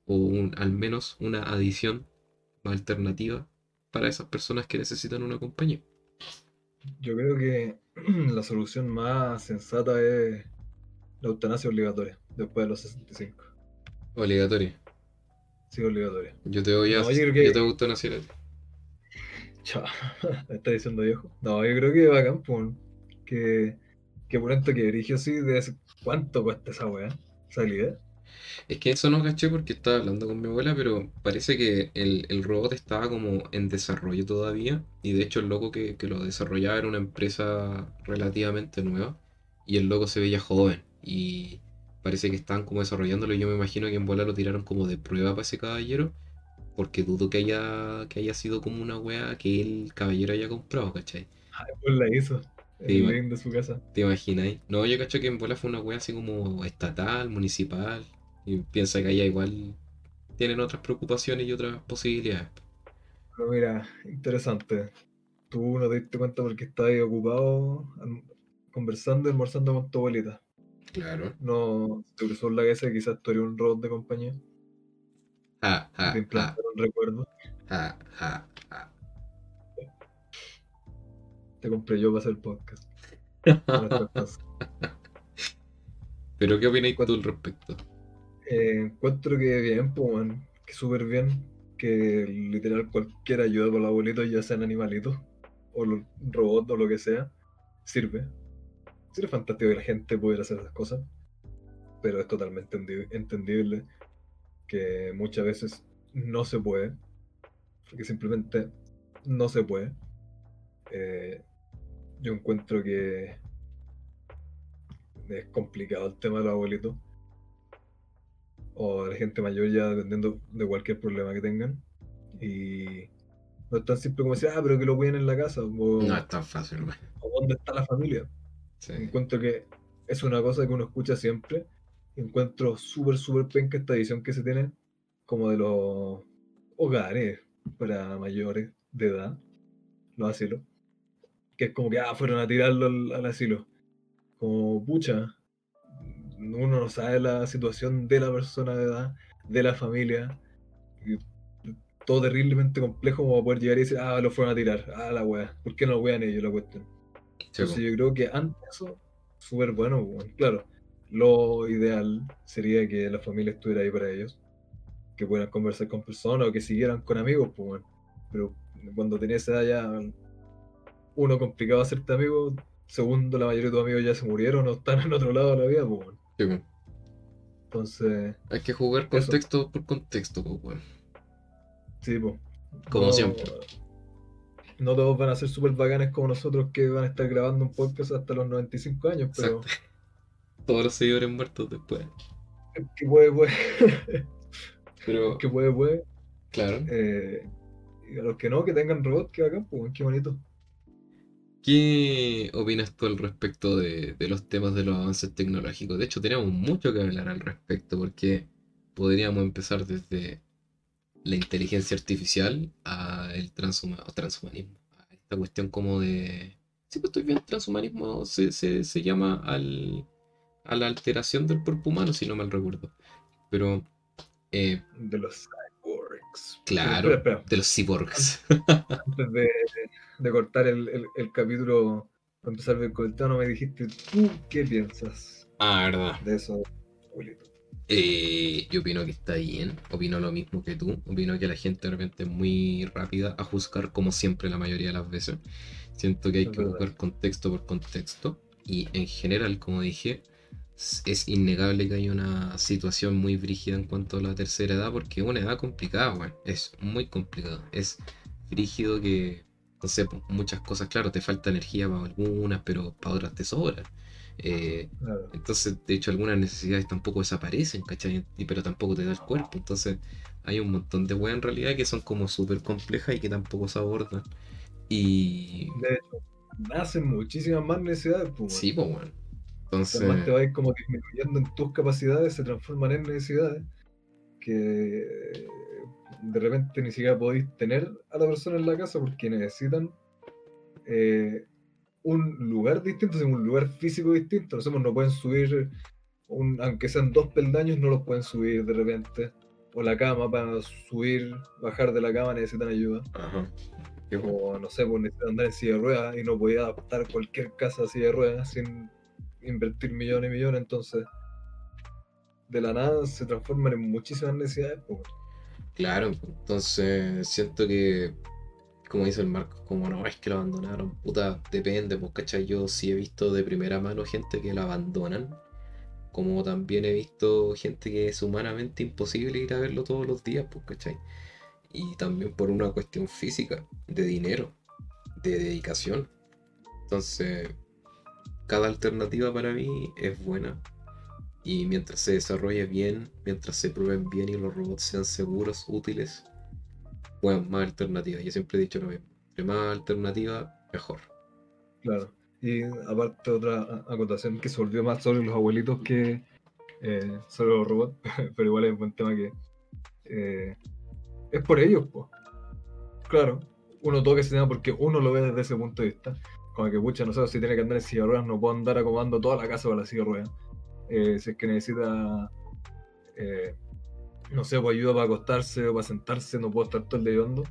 o un- al menos una adición alternativa para esas personas que necesitan una compañía. Yo creo que la solución más sensata es la eutanasia obligatoria después de los 65. Obligatoria. Sí, obligatoria. Yo te voy a. No, yo creo que- Yo te voy a a ti. Chao. Me está diciendo viejo. No, yo creo que bacán, pues. Que, que por tanto que Brigio sí, de ¿cuánto cuesta esa weá? Salida. Es que eso no caché porque estaba hablando con mi abuela, pero parece que el, el robot estaba como en desarrollo todavía. Y de hecho el loco que, que lo desarrollaba era una empresa relativamente nueva. Y el loco se veía joven. Y parece que estaban como desarrollándolo. Y yo me imagino que en bola lo tiraron como de prueba para ese caballero. Porque dudo que haya, que haya sido como una wea que el caballero haya comprado, ¿cachai? Ay, pues la hizo. El de su casa. ¿Te imagináis? No, yo cacho que en bola fue una wea así como estatal, municipal. Y piensa que allá igual tienen otras preocupaciones y otras posibilidades. Pero mira, interesante. Tú no te diste cuenta porque estabas ocupado conversando y almorzando con tu abuelita. Claro. No te cruzó la cabeza quizás tú eres un robot de compañía. Y ja, te recuerdos. ja, ja, ja. Te compré yo para hacer podcast. Pero ¿qué opináis tú al respecto? Eh, encuentro que bien, pues, man, que súper bien, que literal cualquier ayuda con los abuelitos, ya sean animalitos, o robots, o lo que sea, sirve. Sería fantástico que la gente pudiera hacer esas cosas, pero es totalmente endi- entendible que muchas veces no se puede, porque simplemente no se puede. Eh, yo encuentro que es complicado el tema de los abuelitos o de la gente mayor ya dependiendo de cualquier problema que tengan. Y no es tan simple como decir, ah, pero que lo cuiden en la casa, o, No es tan fácil, weón. o dónde está la familia. Sí. Encuentro que es una cosa que uno escucha siempre. Encuentro súper, súper penca esta edición que se tiene como de los hogares para mayores de edad, los asilos. Que es como que, ah, fueron a tirarlo al, al asilo. Como, pucha, uno no sabe la situación de la persona de edad, de la familia. y todo terriblemente complejo como poder llegar y decir, ah, lo fueron a tirar, ah, la wea, ¿por qué no lo wean ellos la cuestión? Entonces yo creo que antes eso, súper bueno, claro. Lo ideal sería que la familia estuviera ahí para ellos, que pudieran conversar con personas o que siguieran con amigos, pues, weón. Pero cuando tenías esa edad ya, uno complicado hacerte amigo, segundo, la mayoría de tus amigos ya se murieron o están en otro lado de la vida, pues, weón. Sí, po. Entonces, Hay que jugar Eso. contexto por contexto, weón. sí, pues. Como siempre. No todos van a ser súper bacanes como nosotros que van a estar grabando un podcast hasta los 95 años, pero Exacto. Todos los seguidores muertos después. que puede, puede. Pero, que puede, puede. claro. Eh, y a los que no, que tengan robots, que bacán, pues, qué bonito. ¿Qué opinas tú al respecto de, de los temas de los avances tecnológicos? De hecho, tenemos mucho que hablar al respecto porque podríamos empezar desde la inteligencia artificial a el transhuma- o transhumanismo. A esta cuestión como de... Sí, pues estoy bien, transhumanismo se, se, se llama al, a la alteración del cuerpo humano, si no mal recuerdo. Pero, eh, De los cyborgs. claro, Espera, espera, de los cyborgs. Antes de, de cortar el, el, el capítulo, para empezar el tono, me dijiste, ¿tú qué piensas ah, verdad. de eso, abuelito? Eh, yo opino que está bien, opino lo mismo que tú, opino que la gente de repente es muy rápida a juzgar como siempre la mayoría de las veces. Siento que hay Es que verdad. juzgar contexto por contexto y en general, como dije, es innegable que hay una situación muy brígida en cuanto a la tercera edad porque es una edad complicada, weón. Es muy complicado. Es brígido que, no sé, po, muchas cosas, claro, te falta energía para algunas, pero para otras te sobra. Eh, Claro. entonces, de hecho, algunas necesidades tampoco desaparecen, ¿cachai? Pero tampoco te da el cuerpo. Entonces, hay un montón de weas en realidad que son como súper complejas y que tampoco se abordan. Y. De hecho, nacen muchísimas más necesidades, pues, Sí, pues bueno. Entonces. Además te vas como disminuyendo en tus capacidades, se transforman en necesidades que de repente ni siquiera podéis tener a la persona en la casa porque necesitan eh, un lugar distinto, un lugar físico distinto. No pueden subir, un, aunque sean dos peldaños, no los pueden subir de repente. O la cama para subir, bajar de la cama necesitan ayuda. Ajá. O no sé, pues necesitan andar en silla de ruedas y no podía adaptar cualquier casa a silla de ruedas sin invertir millones y millones. Entonces, de la nada se transforman en muchísimas necesidades. pues. Claro, entonces siento que, como dice el Marco, como no es que lo abandonaron, puta, depende, pues, ¿cachai? Yo sí he visto de primera mano gente que lo abandonan, como también he visto gente que es humanamente imposible ir a verlo todos los días, pues, ¿cachai? Y también por una cuestión física, de dinero, de dedicación. Entonces, cada alternativa para mí es buena. Y mientras se desarrolle bien, mientras se prueben bien y los robots sean seguros, útiles, bueno, más alternativas. Yo siempre he dicho lo mismo. Entre más alternativa, mejor. Claro. Y aparte otra acotación que se volvió más sobre los abuelitos que eh, sobre los robots, pero igual es un buen tema que eh, es por ellos, pues. Claro, uno toca ese tema porque uno lo ve desde ese punto de vista. Como que, pucha, no sé si tiene que andar en silla no puedo andar acomodando toda la casa con la silla. Eh, si es que necesita, eh, no sé, pues ayuda para acostarse o para sentarse, no puedo estar todo el día ayudando.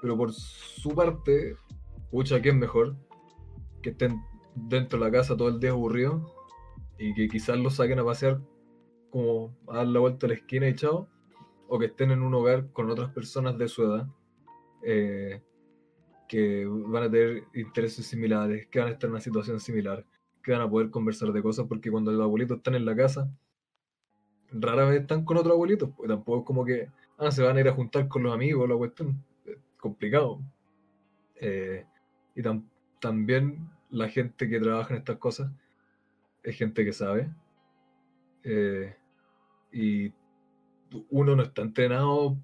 Pero por su parte, pucha, ¿qué es mejor? Que estén dentro de la casa todo el día aburridos y que quizás los saquen a pasear como a dar la vuelta a la esquina y chao, o que estén en un hogar con otras personas de su edad. Eh, que van a tener intereses similares, que van a estar en una situación similar, que van a poder conversar de cosas, porque cuando los abuelitos están en la casa, rara vez están con otros abuelitos, pues tampoco es como que ah, se van a ir a juntar con los amigos, la cuestión, es complicado. Eh, y también la gente que trabaja en estas cosas es gente que sabe. Eh, y uno no está entrenado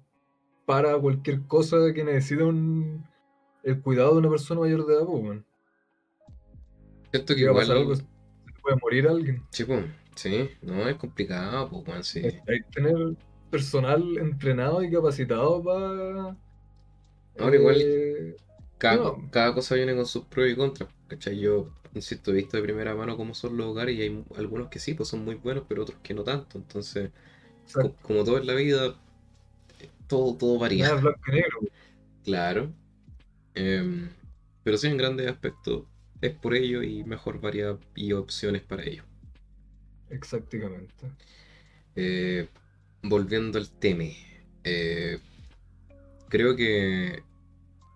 para cualquier cosa que necesite un, el cuidado de una persona mayor de edad, pues. Siento que igual. Algo, se puede morir alguien. Sí, pues, sí, no, es complicado, pues, sí. Hay que tener personal entrenado y capacitado para. Ahora, igual, eh, cada, cada, cosa viene con sus pros y contras, ¿cachai? Yo, insisto, he visto de primera mano cómo son los hogares y hay algunos que sí, pues son muy buenos, pero otros que no tanto. Entonces, como todo en la vida, todo, todo varía. Claro. Em, pero sí, en grandes aspectos es por ello y mejor variedad y opciones para ello. Exactamente. Eh, volviendo al tema, eh, creo que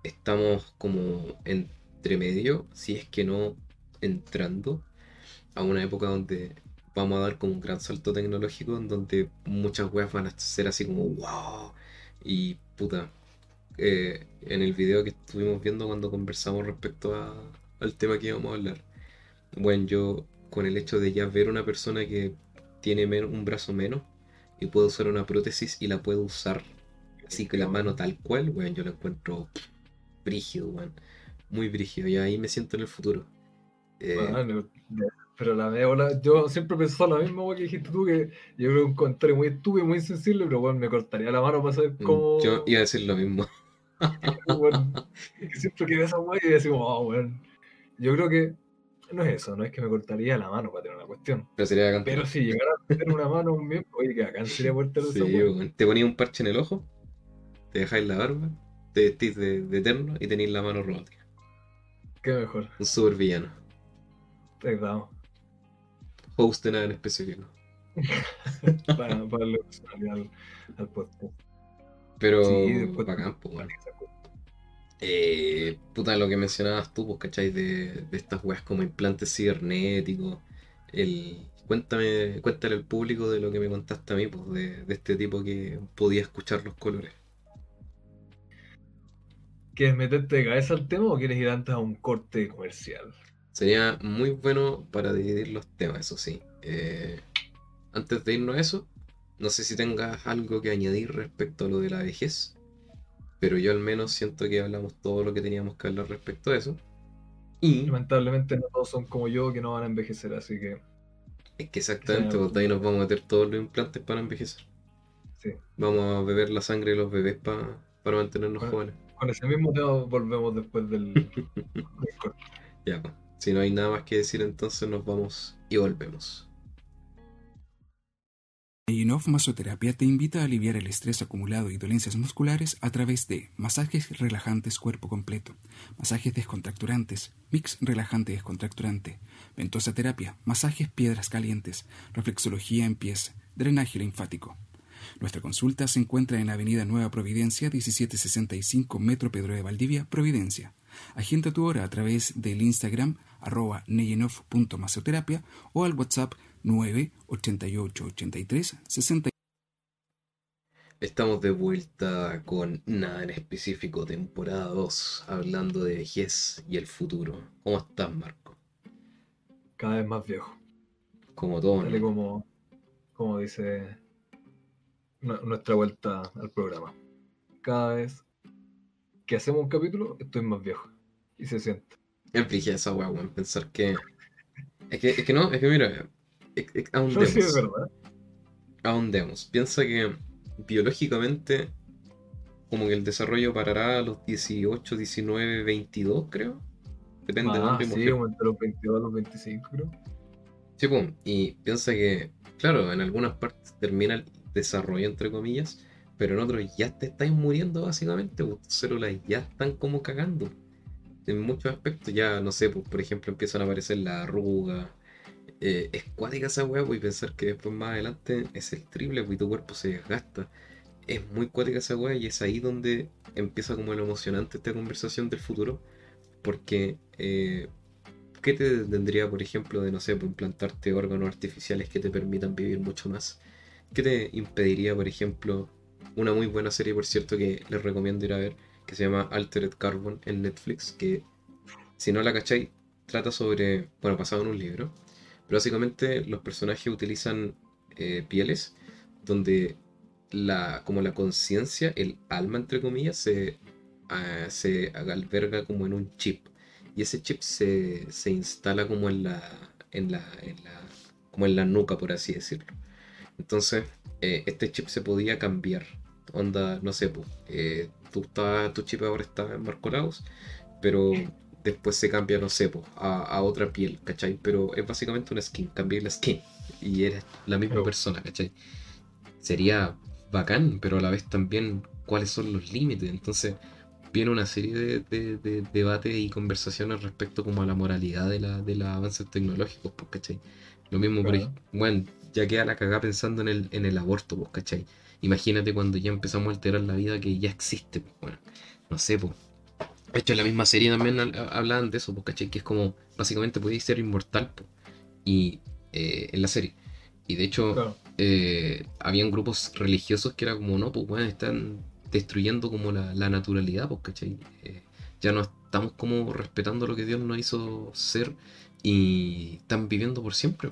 estamos como entre medio, si es que no entrando a una época donde vamos a dar como un gran salto tecnológico, en donde muchas weas van a ser así como wow y puta, eh, en el video que estuvimos viendo cuando conversamos respecto al tema que íbamos a hablar. Bueno, yo con el hecho de ya ver una persona que tiene un brazo menos y puede usar una prótesis y la puede usar así que la mano tal cual, bueno, yo lo encuentro brígido, bueno, muy brígido. Y ahí me siento en el futuro. Eh, pero la media yo siempre pensé lo mismo que dijiste tú, que yo un comentario muy estúpido, muy sensible, pero bueno, me cortaría la mano para saber mm, cómo. Yo iba a decir lo mismo. siempre que esa weá y decimos, oh, bueno. Yo creo que no es eso, no es que me cortaría la mano para tener una cuestión. Pero sería Pero si llegara a tener una mano un miembro, oye, que acá sería fuerte sí, Te ponía un parche en el ojo, te dejáis la barba, te vestís de, de eterno y tenéis la mano robótica. Qué mejor. Un super villano. Exacto. Host de nada en específico. para, para lo al, al podcast. Pero sí, bacán, pues, eh, puta, lo que mencionabas tú, pues, ¿cachai? De, de estas weas como implantes cibernéticos. El, cuéntame, cuéntale al público de lo que me contaste a mí, pues, de, de este tipo que podía escuchar los colores. ¿Quieres meterte de cabeza al tema o quieres ir antes a un corte comercial? Sería muy bueno para dividir los temas, eso sí. Eh, antes de irnos a eso, no sé si tengas algo que añadir respecto a lo de la vejez, pero yo al menos siento que hablamos todo lo que teníamos que hablar respecto a eso. Y lamentablemente no todos son como yo que no van a envejecer, así que... Es que exactamente, pues ahí nos vamos a meter todos los implantes para envejecer. Sí. Vamos a beber la sangre de los bebés para mantenernos jóvenes. Con ese mismo tema volvemos después del, del corte. Ya, pues. Si no hay nada más que decir, entonces nos vamos y volvemos. Inov Masoterapia te invita a aliviar el estrés acumulado y dolencias musculares a través de masajes relajantes cuerpo completo, masajes descontracturantes, mix relajante descontracturante, ventosa terapia, masajes piedras calientes, reflexología en pies, drenaje linfático. Nuestra consulta se encuentra en Avenida Nueva Providencia, 1765 Metro Pedro de Valdivia, Providencia. Agenda tu hora a través del Instagram arroba neyenov.masoterapia o al WhatsApp 98883 60. Estamos de vuelta con Nada en Específico, temporada 2, hablando de vejez y el futuro. ¿Cómo estás, Marco? Cada vez más viejo. Como todo. Dale ¿no? como, como dice nu- nuestra vuelta al programa. Cada vez que hacemos un capítulo, estoy más viejo. Y se siente. Es brígida esa weá, weón. Pensar que. Es que, es que no, es que mira, No, sí, ahondemos. es verdad. ahondemos. Piensa que biológicamente, como que el desarrollo parará a los 18, 19, 22, creo. Depende de Ah, hombre y sí, como entre los 22 a los 25, creo. Sí, pum. Y piensa que, claro, en algunas partes termina el desarrollo, entre comillas, pero en otros ya te estáis muriendo básicamente, pues, tus células ya están como cagando. En muchos aspectos ya, no sé, pues, por ejemplo, empiezan a aparecer las arrugas. Eh, es cuática esa weá, pues, y pensar que después más adelante es el triple, pues, y tu cuerpo se desgasta. Es muy cuática esa weá y es ahí donde empieza como lo emocionante esta conversación del futuro, porque eh, ¿qué te tendría, por ejemplo, de, no sé, por implantarte órganos artificiales que te permitan vivir mucho más? ¿Qué te impediría, por ejemplo, una muy buena serie, por cierto, que les recomiendo ir a ver, que se llama Altered Carbon en Netflix, que si no la cacháis, trata sobre, bueno, basado en un libro, básicamente los personajes utilizan eh, pieles donde la, como la conciencia, el alma, entre comillas, se, ah, se alberga como en un chip y ese chip se, se instala como en la, en la, en la, como en la nuca, por así decirlo. Entonces, eh, este chip se podía cambiar. Onda, no sé, pues, tú estás- tu chip ahora está en Marco pero después se cambia, no sé, a, a otra piel, ¿cachai? Pero es básicamente una skin, cambié la skin y eres la misma persona, ¿cachai? Sería bacán, pero a la vez también cuáles son los límites. Entonces, viene una serie de, de- de debates y conversaciones respecto como a la moralidad de, la, de los avances tecnológicos, pues, ¿cachai? Lo mismo, por Claro. ej- bueno, ya queda la cagada pensando en el, en el aborto, pues, ¿cachai? Imagínate cuando ya empezamos a alterar la vida que ya existe, pues, bueno, no sé, pues. De hecho, en la misma serie también hab- hablaban de eso, pues, ¿cachai? Que es como, básicamente podéis ser inmortal, pues, y eh, en la serie. Y de hecho, Claro. eh, habían grupos religiosos que era como, no, pues bueno, están destruyendo como la, la naturalidad, pues, ¿cachai? Eh, ya no estamos como respetando lo que Dios nos hizo ser y están viviendo por siempre.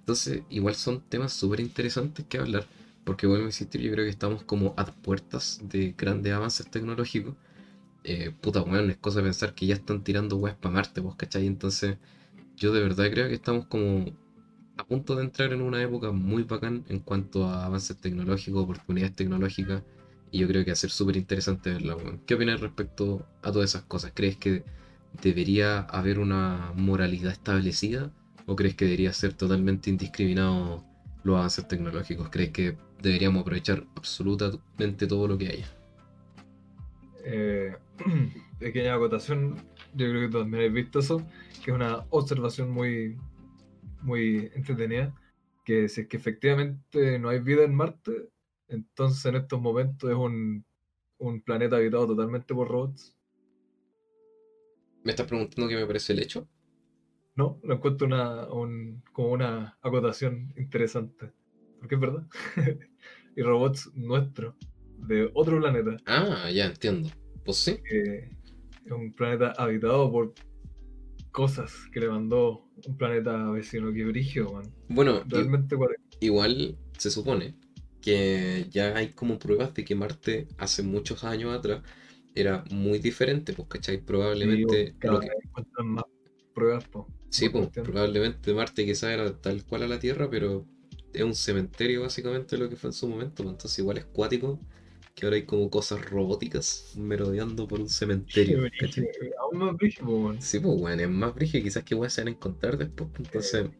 Entonces, igual son temas súper interesantes que hablar, porque vuelvo a insistir, yo creo que estamos como a puertas de grandes avances tecnológicos. Eh, puta, weón, es cosa de pensar que ya están tirando weas para Marte, pues, ¿cachai? Entonces, yo de verdad creo que estamos como a punto de entrar en una época muy bacán en cuanto a avances tecnológicos, oportunidades tecnológicas, y yo creo que va a ser súper interesante verla, weón. ¿Qué opinas respecto a todas esas cosas? ¿Crees que debería haber una moralidad establecida o crees que debería ser totalmente indiscriminado los avances tecnológicos? ¿Crees que deberíamos aprovechar absolutamente todo lo que haya? Eh, pequeña acotación, yo creo que también has visto eso, que es una observación muy, muy entretenida, que si es que efectivamente no hay vida en Marte, entonces en estos momentos es un, un planeta habitado totalmente por robots. ¿Me estás preguntando qué me parece el hecho? No, lo encuentro una, un- como una acotación interesante, porque es verdad. y robots nuestros, de otro planeta, Ah, ya entiendo. Pues sí. es un planeta habitado por cosas que le mandó un planeta vecino que brigio, man. Bueno, Realmente igual se supone que ya hay como pruebas de que Marte hace muchos años atrás era muy diferente, pues, ¿cachai? Probablemente cada lo que, vez encuentran más pruebas, po. Sí, pues, probablemente Marte quizás era tal cual a la Tierra, pero es un cementerio básicamente lo que fue en su momento, pues, entonces igual es cuático que ahora hay como cosas robóticas merodeando por un cementerio, brígido, ¿cachai? Aún más brígido, man. Sí, pues bueno, es más brígido quizás que weas se van a encontrar después, pues, entonces...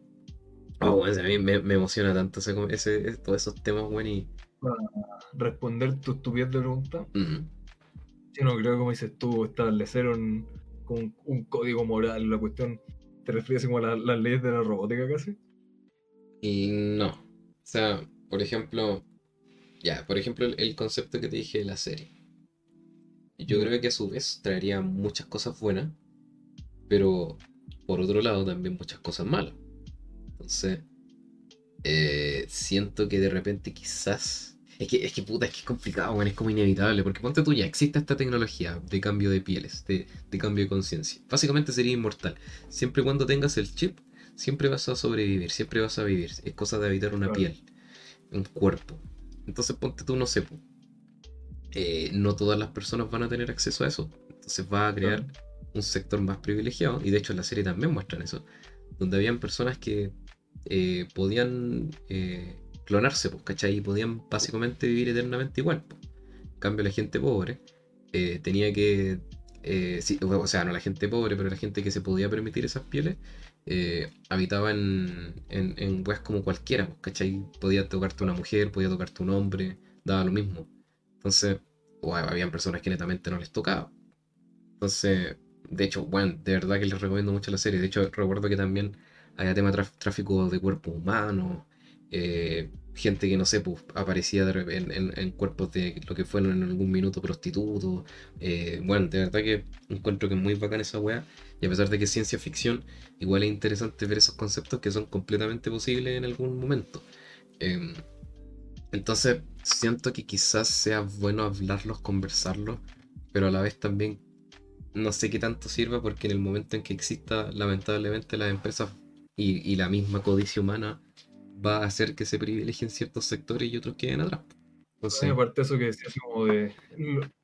Ah, bueno, a mí me, me emociona tanto ese, ese- todos esos temas, bueno, y... Responder tu estupidez de pregunta. mm, Yo no creo, como dices tú, establecer un, un, un código moral, la cuestión. ¿Te refieres como a la- las leyes de la robótica casi? Y no. O sea, por ejemplo, Ya, por ejemplo, el, el concepto que te dije de la serie. Yo creo que a su vez traería muchas cosas buenas, pero por otro lado también muchas cosas malas. Entonces, eh, siento que de repente quizás... Es que, es que puta, es que es complicado, weón, es como inevitable, porque ponte tú ya, existe esta tecnología de cambio de pieles, de, de cambio de conciencia. Básicamente sería inmortal. Siempre y cuando tengas el chip, siempre vas a sobrevivir, siempre vas a vivir. Es cosa de habitar una piel, un cuerpo. Entonces ponte tú, no sé, eh, no todas las personas van a tener acceso a eso. Entonces va a crear un sector más privilegiado, y de hecho en la serie también muestran eso, donde habían personas que eh, podían eh, clonarse, pues, ¿cachai? Y podían básicamente vivir eternamente igual. pues. En cambio, la gente pobre tenía que. sí, o sea, no la gente pobre, pero la gente que se podía permitir esas pieles eh, habitaba en, en, en weas como cualquiera, pues, ¿cachai? Podía tocarte una mujer, podía tocarte un hombre, daba lo mismo. Entonces, o habían personas que netamente no les tocaba. Entonces, de hecho, bueno, de verdad que les recomiendo mucho la serie. De hecho, recuerdo que también había tema de tráfico de cuerpos humanos, eh, gente que no sé, pues aparecía en, en- cuerpos de lo que fueron en algún minuto prostitutos. eh, bueno, de verdad que encuentro que es muy bacán esa weá. Y a pesar de que es ciencia ficción, igual es interesante ver esos conceptos que son completamente posibles en algún momento. Em, entonces, siento que quizás sea bueno hablarlos, conversarlos, pero a la vez también no sé qué tanto sirva porque en el momento en que exista, lamentablemente, las empresas y, la misma codicia humana va a hacer que se privilegien ciertos sectores y otros queden atrás. Entonces, aparte eso que decía así como de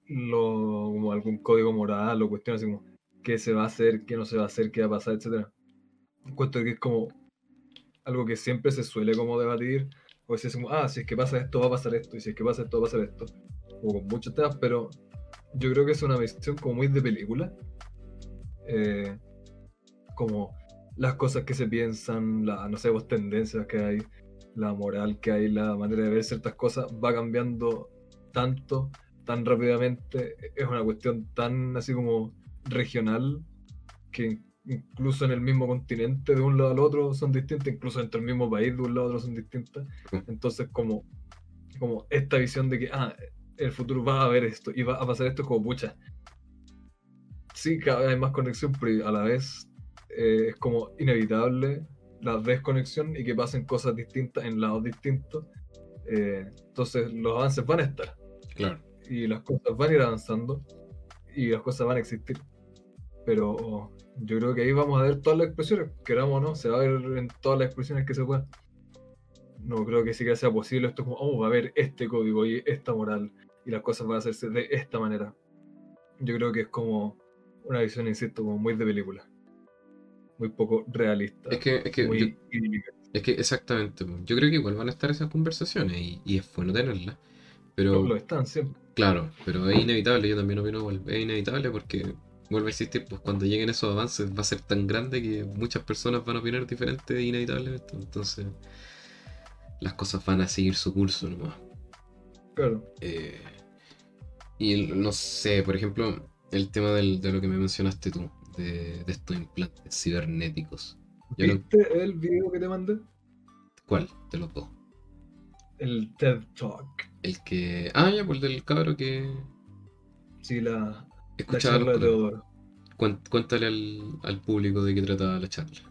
lo- como algún código moral o cuestiones así como qué se va a hacer, qué no se va a hacer, qué va a pasar, etcétera. Encuentro que es como algo que siempre se suele como debatir, o si es como, ah, si es que pasa esto, va a pasar esto, y si es que pasa esto, va a pasar esto, o con muchos temas, pero yo creo que es una visión como muy de película, eh, como las cosas que se piensan, las, no sé, vos, tendencias que hay, la moral que hay, la manera de ver ciertas cosas va cambiando tanto, tan rápidamente, es una cuestión tan así como regional que incluso en el mismo continente de un lado al otro son distintas, incluso dentro del mismo país de un lado al otro son distintas. Ujú. Entonces como, como esta visión de que ah, el futuro va a haber esto y va a pasar esto es como pucha. Sí, cada vez hay más conexión, pero a la vez eh, es como inevitable la desconexión y que pasen cosas distintas en lados distintos. Eh, entonces los avances van a estar claro. y las cosas van a ir avanzando y las cosas van a existir. Pero yo creo que ahí vamos a ver todas las expresiones, queramos o no, se va a ver en todas las expresiones que se puedan. No creo que siquiera sea posible esto como, oh, va a haber este código y esta moral y las cosas van a hacerse de esta manera. Yo creo que es como una visión, insisto, como muy de película. Muy poco realista. Es que, es que, yo- es que exactamente, yo creo que igual van a estar esas conversaciones y, y es bueno tenerlas. Pero Lo están siempre. Claro, pero es inevitable, yo también opino igual, es inevitable porque vuelve a existir, pues cuando lleguen esos avances va a ser tan grande que muchas personas van a opinar diferente inevitablemente, entonces las cosas van a seguir su curso nomás. Claro. Eh, y no sé, por ejemplo, el tema del- de lo que me mencionaste tú, de, de estos implantes cibernéticos. Yo no- ¿Viste el video que te mandé? ¿Cuál de los dos? El TED Talk. El que... Ah, ya, pues el del cabro que Sí, la, la escuchaba charla de. Teodoro. Cuéntale al, al público de qué trataba la charla.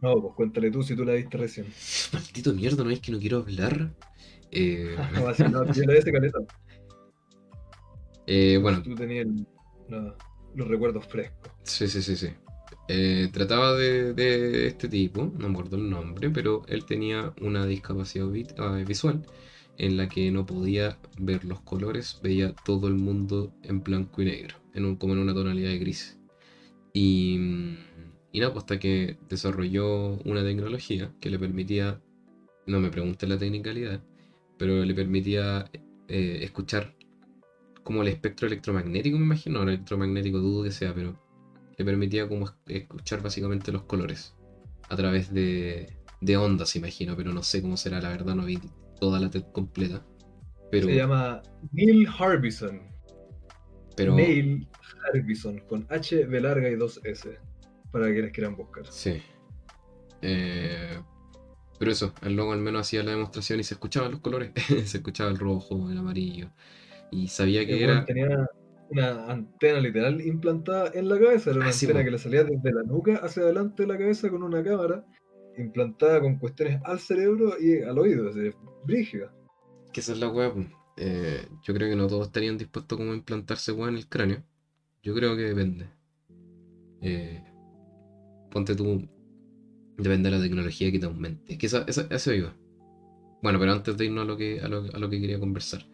No, pues cuéntale tú si tú la viste recién. Maldito mierda, ¿no es que no quiero hablar? Eh, No, así, no, yo la vi caleta. eh, bueno, Tú tenías los recuerdos frescos. sí, sí, sí, sí. Eh, trataba de, de este tipo, no me acuerdo el nombre, pero él tenía una discapacidad ah, visual en la que no podía ver los colores, veía todo el mundo en blanco y negro, en un- como en una tonalidad de gris. Y, y nada, pues hasta que desarrolló una tecnología que le permitía, no me pregunté la tecnicalidad, pero le permitía eh, escuchar como el espectro electromagnético, me imagino, no electromagnético dudo que sea, pero le permitía como es- escuchar básicamente los colores a través de, de ondas, imagino, pero no sé cómo será, la verdad no vi toda la TED completa. Pero, Se llama Neil Harbison. Pero Neil Harbison, con H de larga y dos S. Para quienes quieran buscar. sí. Eh, Pero eso, el logo al menos hacía la demostración y se escuchaban los colores. se escuchaba el rojo, el amarillo. Y sabía que El era. tenía una antena literal implantada en la cabeza. Era una Ah, antena que le salía desde la nuca hacia adelante de la cabeza con una cámara implantada con cuestiones al cerebro y al oído. Es brígida. Que esa es la weá. Eh, yo creo que no todos estarían dispuestos como a implantarse weá en el cráneo. Yo creo que depende. Eh, ponte tú. Depende de la tecnología que te aumente. Es que esa, esa, eso iba. Bueno, pero antes de irnos a lo que, a lo, a lo que quería conversar.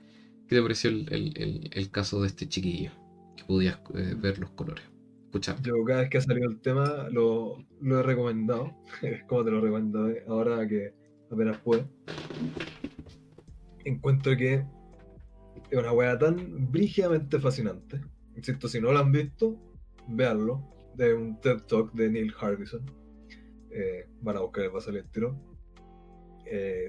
¿Qué te pareció el, el- el- caso de este chiquillo? Que podías eh, ver los colores. Escuchar. Yo cada vez que ha salido el tema lo, lo he recomendado. como te lo recomiendo ahora que apenas puedo. Encuentro que es una wea tan brígidamente fascinante. Insisto, si no lo han visto, véanlo. De un TED Talk de Neil Harbison. Eh, van a buscar, el tiro. Eh,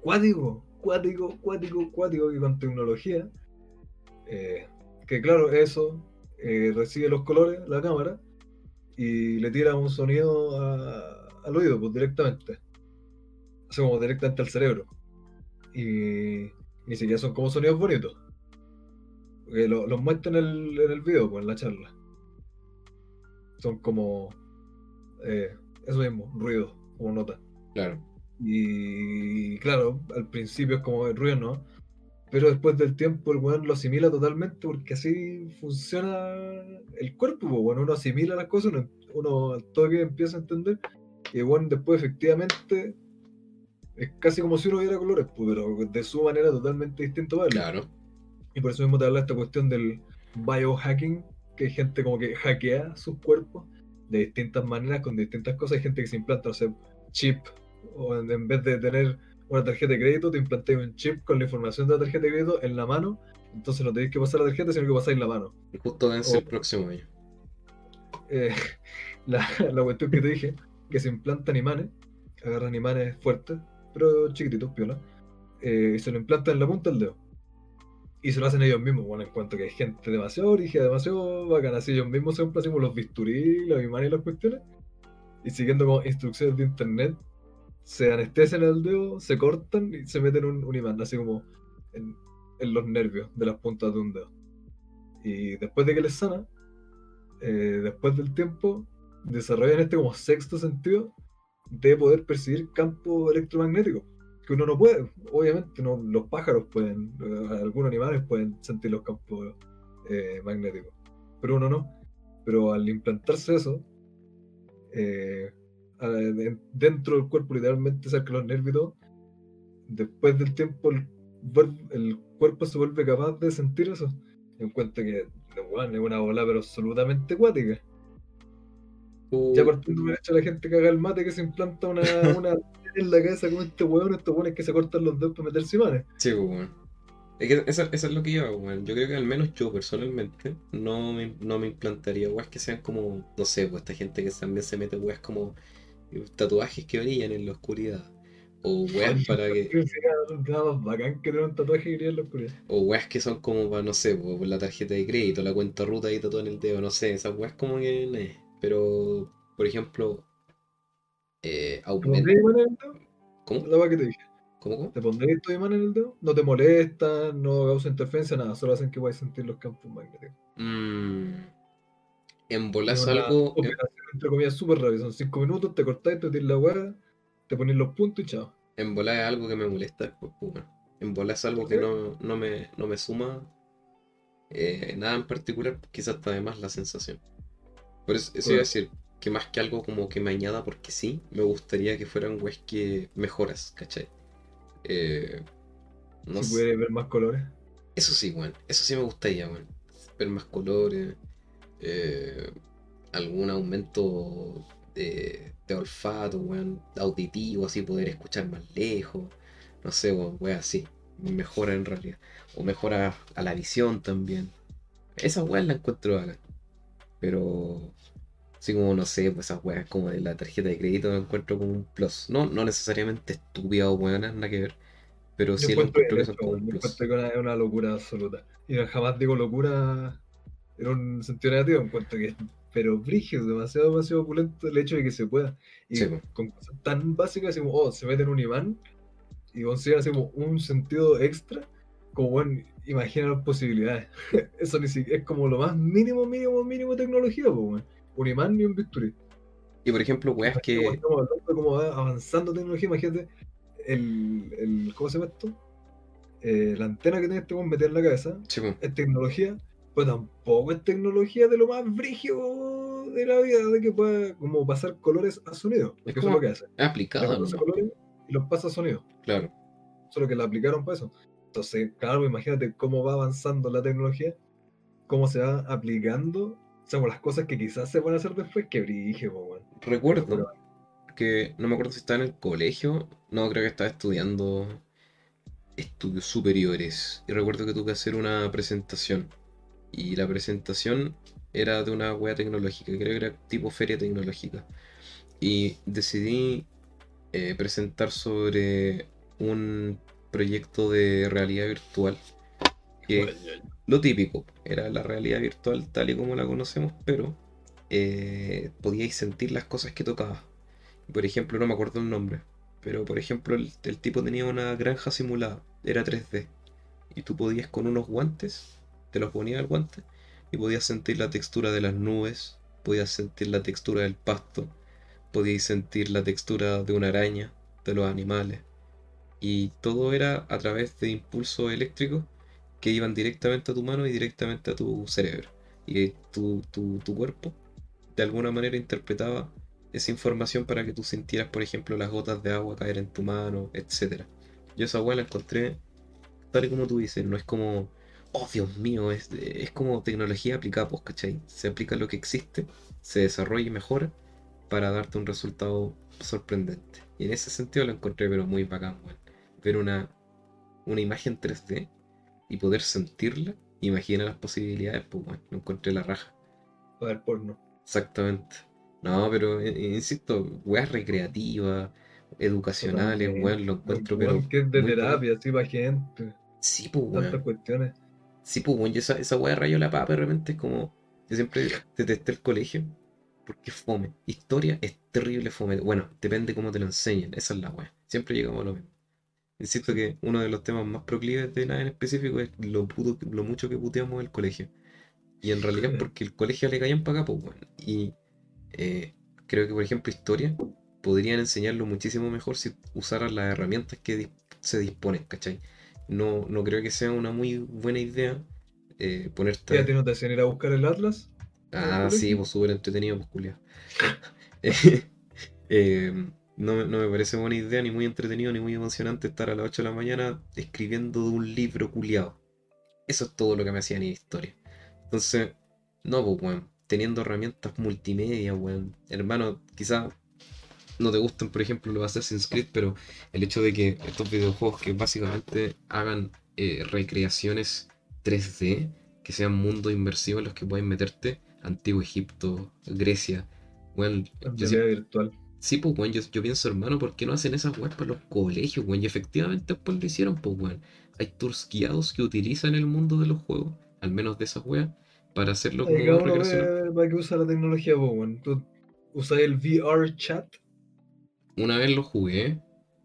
cuático, cuático, cuático, cuático que con tecnología. eh, que claro, eso eh, recibe los colores, la cámara, y le tira un sonido al oído, pues directamente. Hace como directamente al cerebro. Y ni siquiera son como sonidos bonitos. Porque lo- los muestran en el, en el video, pues en la charla. Son como. eh, eso mismo, ruido, como nota. Claro. Y claro, al principio es como el ruido, ¿no? Pero después del tiempo el weón lo asimila totalmente porque así funciona el cuerpo, pues, bueno, uno asimila las cosas, uno, uno al toque empieza a entender, y bueno, después efectivamente es casi como si uno viera colores, pues, pero de su manera totalmente distinta a verlo. Claro. Y por eso mismo te habla esta cuestión del biohacking, que hay gente como que hackea sus cuerpos de distintas maneras, con distintas cosas. Hay gente que se implanta, o sea, chip, o en, en vez de tener una tarjeta de crédito, te implantáis un chip con la información de la tarjeta de crédito en la mano. Entonces no tenéis que pasar la tarjeta, sino que pasáis la mano. Y justo vence el próximo año. Eh, la, la cuestión que te dije, que se implantan imanes, agarran imanes fuertes, pero chiquititos, piola, eh, y se lo implantan en la punta del dedo. Y se lo hacen ellos mismos, bueno, en cuanto que hay gente demasiado rígida, demasiado bacana, así ellos mismos se hacen los bisturí, los imanes y las cuestiones, y siguiendo como instrucciones de internet, se anestesian el dedo, se cortan y se meten un, un imán, así como en, en los nervios de las puntas de un dedo. Y después de que les sana, eh, después del tiempo, desarrollan este como sexto sentido de poder percibir campo electromagnético. Que uno no puede, obviamente, no, los pájaros pueden, eh, algunos animales pueden sentir los campos eh, magnéticos, pero uno no. Pero al implantarse eso, eh, dentro del cuerpo, literalmente cerca de los nervios, después del tiempo, el cuerpo se vuelve capaz de sentir eso. En cuenta que bueno, es una bola, pero absolutamente acuática. Ya partiendo por hecho la gente que haga el mate que se implanta una, una en la cabeza como este hueón, estos hueones que se cortan los dedos para meterse imanes. Sí, pues, weón. Es que eso, eso es lo que yo hago, weón. Yo creo que al menos yo personalmente no me, no me implantaría weas que sean como, no sé, pues esta gente que también se mete weas como eh, tatuajes que brillan en la oscuridad. O weas para que. Sería nada más bacán que tener un tatuaje que brilla en la oscuridad. O weas que son como para, no sé, pues, la tarjeta de crédito, la cuenta ruta ahí tatuada en el dedo, no sé, esas weas como que. Pero, por ejemplo, eh, ¿Te aumenta. ¿Cómo? La que te dije. ¿Cómo? ¿Cómo? ¿Te pondrías tu imán en el dedo? No te molesta, no causa interferencia, nada, solo hacen que puedas sentir los campos magnéticos. Mm, en Es bolas algo. operación, entre comillas, súper rápida. Son 5 minutos, te cortáis, te tiras la weá, te pones los puntos y chao. En es algo que me molesta después, pues, bueno. En bola es algo que no, no, me, no me suma eh, nada en particular, quizás está además la sensación. Por eso, eso iba a decir, que más que algo como que me añada porque sí, me gustaría que fueran weas que mejoras, ¿cachai? Eh, no sé. pudierais ver más colores. Eso sí, weón. Eso sí me gustaría, weón. Ver más colores. eh, algún aumento de, de olfato, weón. Auditivo, así poder escuchar más lejos. No sé, weón, weón, así. Mejora en realidad. O mejora a la visión también. Esas weas las encuentro acá. Pero. Así como, no sé, pues esas weas como de la tarjeta de crédito lo encuentro como un plus. No, no necesariamente estúpida o weona, nada que ver. Pero Yo sí lo encuentro que son como un plus. encuentro que es una locura absoluta. Y jamás digo locura en un sentido negativo, encuentro que es pero brígido, demasiado, demasiado opulento el hecho de que se pueda. Y Sí, con cosas tan básicas como, oh, se mete en un imán y consiguen así como un sentido extra, como, bueno, imagina las posibilidades. Eso ni siquiera es como lo más mínimo, mínimo, mínimo tecnología, pues. Un imán ni un bisturí. Y por ejemplo, weas Como que. Estamos va avanzando tecnología, imagínate el, el ¿cómo se llama esto? Eh, la antena que tiene este weón meter en la cabeza Sí, es tecnología, pero tampoco es tecnología de lo más brígido de la vida, de que pueda como pasar colores a sonido. Es Porque eso es como- lo que hace. Aplicado, ¿no? colores y los pasa a sonido. Claro. Solo que la aplicaron para eso. Entonces, claro, imagínate cómo va avanzando la tecnología, cómo se va aplicando, o sea, las cosas que quizás se van a hacer después, que brige. Recuerdo que no me acuerdo si estaba en el colegio, no creo que estaba estudiando estudios superiores. Y recuerdo que tuve que hacer una presentación. Y la presentación era de una wea tecnológica, creo que era tipo feria tecnológica. Y decidí eh, presentar sobre un proyecto de realidad virtual. Que lo típico, era la realidad virtual tal y como la conocemos, pero eh, podíais sentir las cosas que tocaba. Por ejemplo, no me acuerdo el nombre, pero por ejemplo el, el tipo tenía una granja simulada, era 3D, y tú podías con unos guantes, te los ponías al guante, y podías sentir la textura de las nubes, podías sentir la textura del pasto, podías sentir la textura de una araña, de los animales, y todo era a través de impulsos eléctricos que iban directamente a tu mano y directamente a tu cerebro. Y tu, tu, tu cuerpo de alguna manera interpretaba esa información para que tú sintieras, por ejemplo, las gotas de agua caer en tu mano, etc. Yo esa agua la encontré tal y como tú dices, no es como, oh Dios mío, es, es como tecnología aplicada, pues, ¿cachai? Se aplica lo que existe, se desarrolla y mejora para darte un resultado sorprendente. Y en ese sentido lo encontré, pero muy bacán. Ver una, una imagen 3D y poder sentirla, imagina las posibilidades, pues, bueno, lo encontré la raja. Para ver porno. Exactamente. No, pero eh, insisto, weas recreativas, educacionales, Totalmente. weón, lo encuentro, pero. que es de terapia, así para gente. Sí, pues, Tantas weón. cuestiones. Sí, pues, weón, y esa, esa wea rayo la papa de repente es como. Yo siempre detesté el colegio porque fome. Historia es terrible fome. Bueno, depende cómo te lo enseñen, esa es la wea. Siempre llegamos a lo mismo. Insisto que uno de los temas más proclives de nada en específico es lo, puto- lo mucho que puteamos el colegio. Y en realidad es porque el colegio le caían para acá, pues, weón. Y eh, creo que, por ejemplo, historia podrían enseñarlo muchísimo mejor si usaran las herramientas que se disponen, ¿cachai? No, no creo que sea una muy buena idea eh, ponerte... ¿Ya te hacían ir a buscar el Atlas? Ah, sí, pues súper entretenido, pues culiao. Eh, no, me- no me parece buena idea, ni muy entretenido, ni muy emocionante estar a las 8 de la mañana escribiendo de un libro culiado. Eso es todo lo que me hacían en historia. Entonces, no, pues, weón, teniendo herramientas multimedia, weón. Hermano, quizá no te gusten, por ejemplo, los Assassin's Creed, pero el hecho de que estos videojuegos que básicamente hagan eh, recreaciones 3D, que sean mundos inmersivos en los que puedes meterte, Antiguo Egipto, Grecia, realidad virtual. Sí, pues, weón, yo, yo pienso, hermano, ¿por qué no hacen esas weas para los colegios, weón? Y efectivamente después lo hicieron, pues, weón. Hay tours guiados que utilizan el mundo de los juegos, al menos de esas weas, para hacerlo como recreacional. para qué usa la tecnología, po, weón. Tú usas el VR chat. Una vez lo jugué,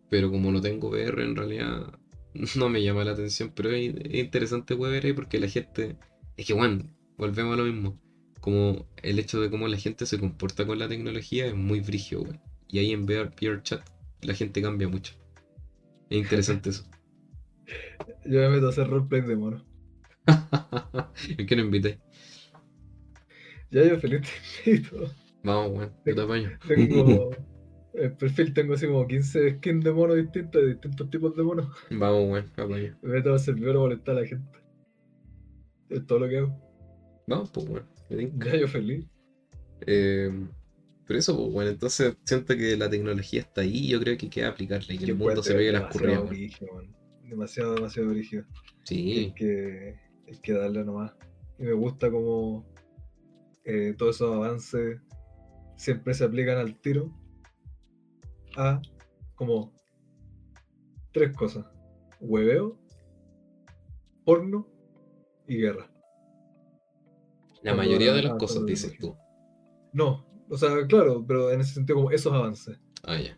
pero como no tengo VR, en realidad no me llama la atención. Pero es, es interesante weón, ver ahí porque la gente. Es que, weón, volvemos a lo mismo. Como el hecho de cómo la gente se comporta con la tecnología es muy frigio, weón. Y ahí en VR, chat la gente cambia mucho. Es interesante eso. Yo me meto a hacer roleplay de mono. ¿El que no invité? Ya yo feliz te invito. Vamos, weón, yo te apaño. Tengo. El perfil tengo así como 15 skins de mono distintos, de distintos tipos de monos. Vamos, weón, apaño. Me meto al servidor a molestar a la gente. Es todo lo que hago. Vamos, pues, weón. Ya yo feliz. Eh, pero eso, pues, bueno, entonces siento que la tecnología está ahí y yo creo que queda aplicarla y que Yo el mundo se pegue las curridas. Demasiado, demasiado brígido. Sí, Hay que, hay que darle nomás. Y me gusta como eh, todos esos avances siempre se aplican al tiro a como tres cosas. Hueveo, porno y guerra. la mayoría de la- las cosas, dices tú. No, o sea, claro, pero en ese sentido como esos avances. Ah, ya.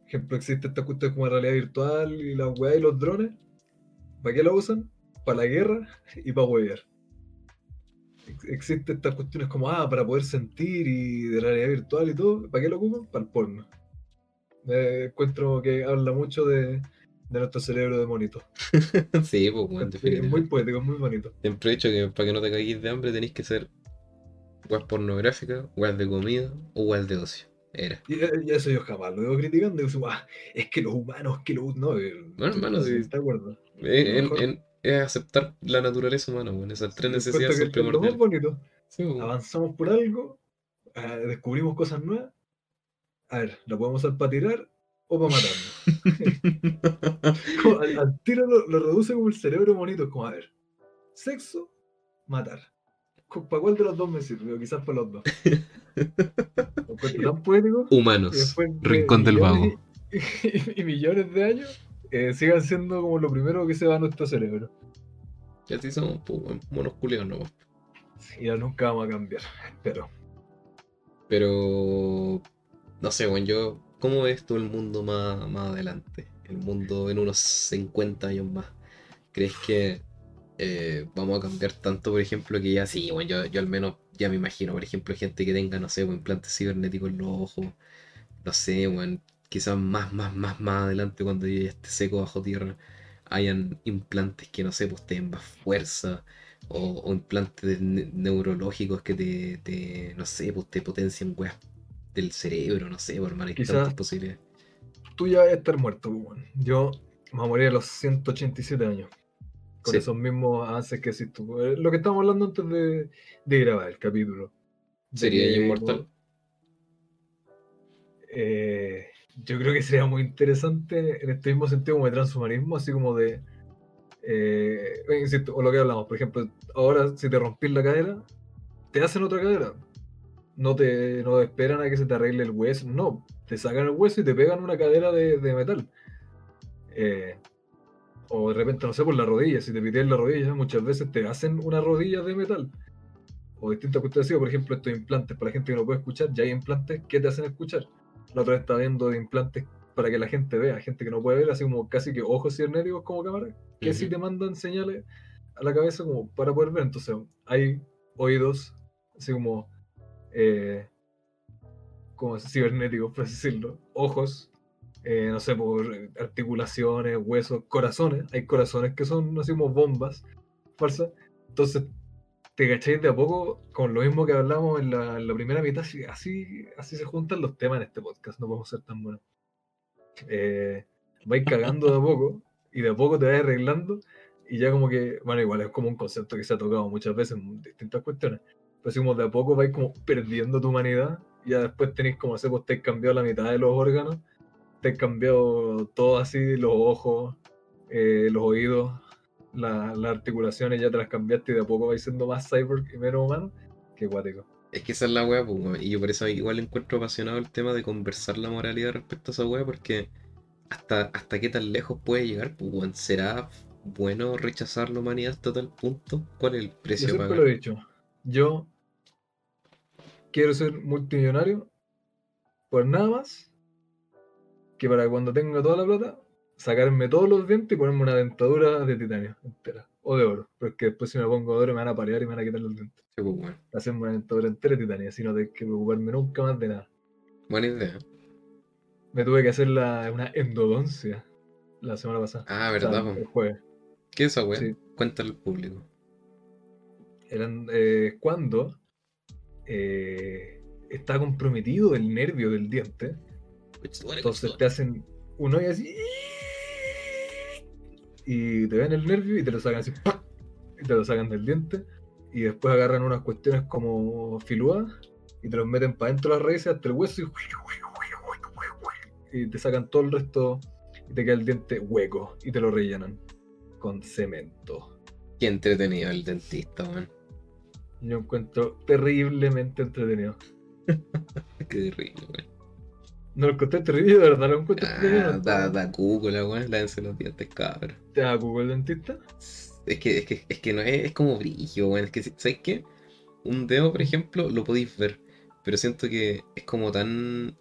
Por ejemplo, existe esta cuestión como realidad virtual y la weá y los drones. ¿Para qué lo usan? Para la guerra y para huevear. Ex- Existen estas cuestiones como, ah, para poder sentir y de realidad virtual y todo. ¿Para qué lo ocupan? Para el porno. Me encuentro que habla mucho de, de nuestro cerebro de monito. sí, pues, weón, es muy poético, es muy bonito. Siempre he dicho que para que no te caigas de hambre tenéis que ser weas pornográficas, weas de comida o weas de ocio. Era. Y, eh, y eso yo jamás lo veo criticando. Ah, es que los humanos, que los. No, eh, Bueno, hermano, sí. ¿Está de acuerdo? Eh, en- mejor. en- es aceptar la naturaleza humana, weón. Esas tres necesidades son que es lo primordiales. bonito. Sí, avanzamos por algo, descubrimos cosas nuevas. A ver, ¿la podemos usar para tirar o para matarnos? Como al, al tiro lo, lo reduce como el cerebro bonito. Es como, a ver, sexo, matar. ¿Para cuál de los dos me sirve? O quizás para los dos. Tan poético. Humanos. de Rincón del millones Y, y millones de años eh, sigan siendo como lo primero que se va a nuestro cerebro. Y así somos, monos culiados nomás. Y ya nunca vamos a cambiar. Pero Pero. No sé, weón, yo. ¿Cómo ves tú el mundo más, más adelante? El mundo en unos 50 años más. ¿Crees que eh, vamos a cambiar tanto, por ejemplo, que ya sí, bueno, yo, yo al menos ya me imagino, por ejemplo, gente que tenga, no sé, pues, implantes cibernéticos en los ojos, no sé, bueno, quizás más, más, más, más adelante cuando ya esté seco bajo tierra, hayan implantes que, no sé, pues te den más fuerza, o, o implantes ne- neurológicos que te, te, no sé, pues te potencian weas del cerebro, no sé, por hermano, hay Quizás- tantas posibilidades. tú ya vas a estar muerto, weón. Yo me voy a morir a los 187 años. Con Sí. esos mismos avances que hiciste tú. Eh, Lo que estábamos hablando antes de, de grabar el capítulo. ¿Sería inmortal? eh, yo creo que sería muy interesante en este mismo sentido como de transhumanismo, así como de. eh, eh, insisto, o lo que hablamos, por ejemplo, ahora si te rompís la cadera, te hacen otra cadera. No te no esperan a que se te arregle el hueso, no, te sacan el hueso y te pegan una cadera de, de metal. Eh, o de repente, no sé, por la rodilla, si te piteas la rodilla, muchas veces te hacen una rodilla de metal. O distintas cuestiones por ejemplo, estos implantes para la gente que no puede escuchar, ya hay implantes que te hacen escuchar. La otra vez estaba viendo de implantes para que la gente vea, gente que no puede ver, así como casi que ojos cibernéticos como cámara, que sí Ujú. te mandan señales a la cabeza como para poder ver. Entonces, hay oídos, así como, eh, como cibernéticos, por así decirlo, ojos, eh, no sé, por articulaciones, huesos, corazones. Hay corazones que son así como bombas falsas. Entonces, te cacháis de a poco con lo mismo que hablamos en la, en la primera mitad. Así, así, se juntan los temas en este podcast. No podemos ser tan buenos. Eh, vais cagando de a poco y de a poco te vas arreglando. Y ya como que, bueno, igual es como un concepto que se ha tocado muchas veces en distintas cuestiones. Pero así como de a poco vais como perdiendo tu humanidad. Y ya después tenéis como, no sé, pues te cambiado la mitad de los órganos. Te has cambiado todo así, los ojos, eh, los oídos, la- las articulaciones, ya te las cambiaste y de a poco vais siendo más cyborg y menos humano. Qué guático. Es que esa es la weá, pues, y yo por eso igual encuentro apasionado el tema de conversar la moralidad respecto a esa weá, porque hasta, hasta qué tan lejos puede llegar, pues, ¿será bueno rechazar la humanidad hasta tal punto? ¿Cuál es el Yo precio a siempre pagar? lo he dicho. Yo quiero ser multimillonario por nada más que para cuando tenga toda la plata, sacarme todos los dientes y ponerme una dentadura de titanio entera. O de oro. Porque después si me pongo de oro me van a parear y me van a quitar los dientes. Sí, pues, weón. Hacerme una dentadura entera de titanio, así no tengo que preocuparme nunca más de nada. Buena idea. Me tuve que hacer la- una endodoncia la semana pasada. Ah, O sea, verdad, el pues. jueves. ¿Qué es esa weá? Sí. Cuéntale al público. eran eh, cuando eh, está comprometido el nervio del diente, entonces te hacen un hoyo así y te ven el nervio y te lo sacan así y te lo sacan del diente y después agarran unas cuestiones como filúas y te los meten para dentro de las raíces hasta el hueso y, y te sacan todo el resto y te queda el diente hueco y te lo rellenan con cemento. Qué entretenido el dentista, weón. Yo encuentro terriblemente entretenido. Qué terrible, weón. No lo encontré terrible, de verdad lo encuentro entretenido. Ah, da, da cuco la weón, lávense los dientes, cabrón. ¿Te da Google el dentista? Es que, es que, es que no es, es como brillo, weón. Es que, ¿sabes qué? un dedo, por ejemplo, lo podéis ver. Pero siento que es como tan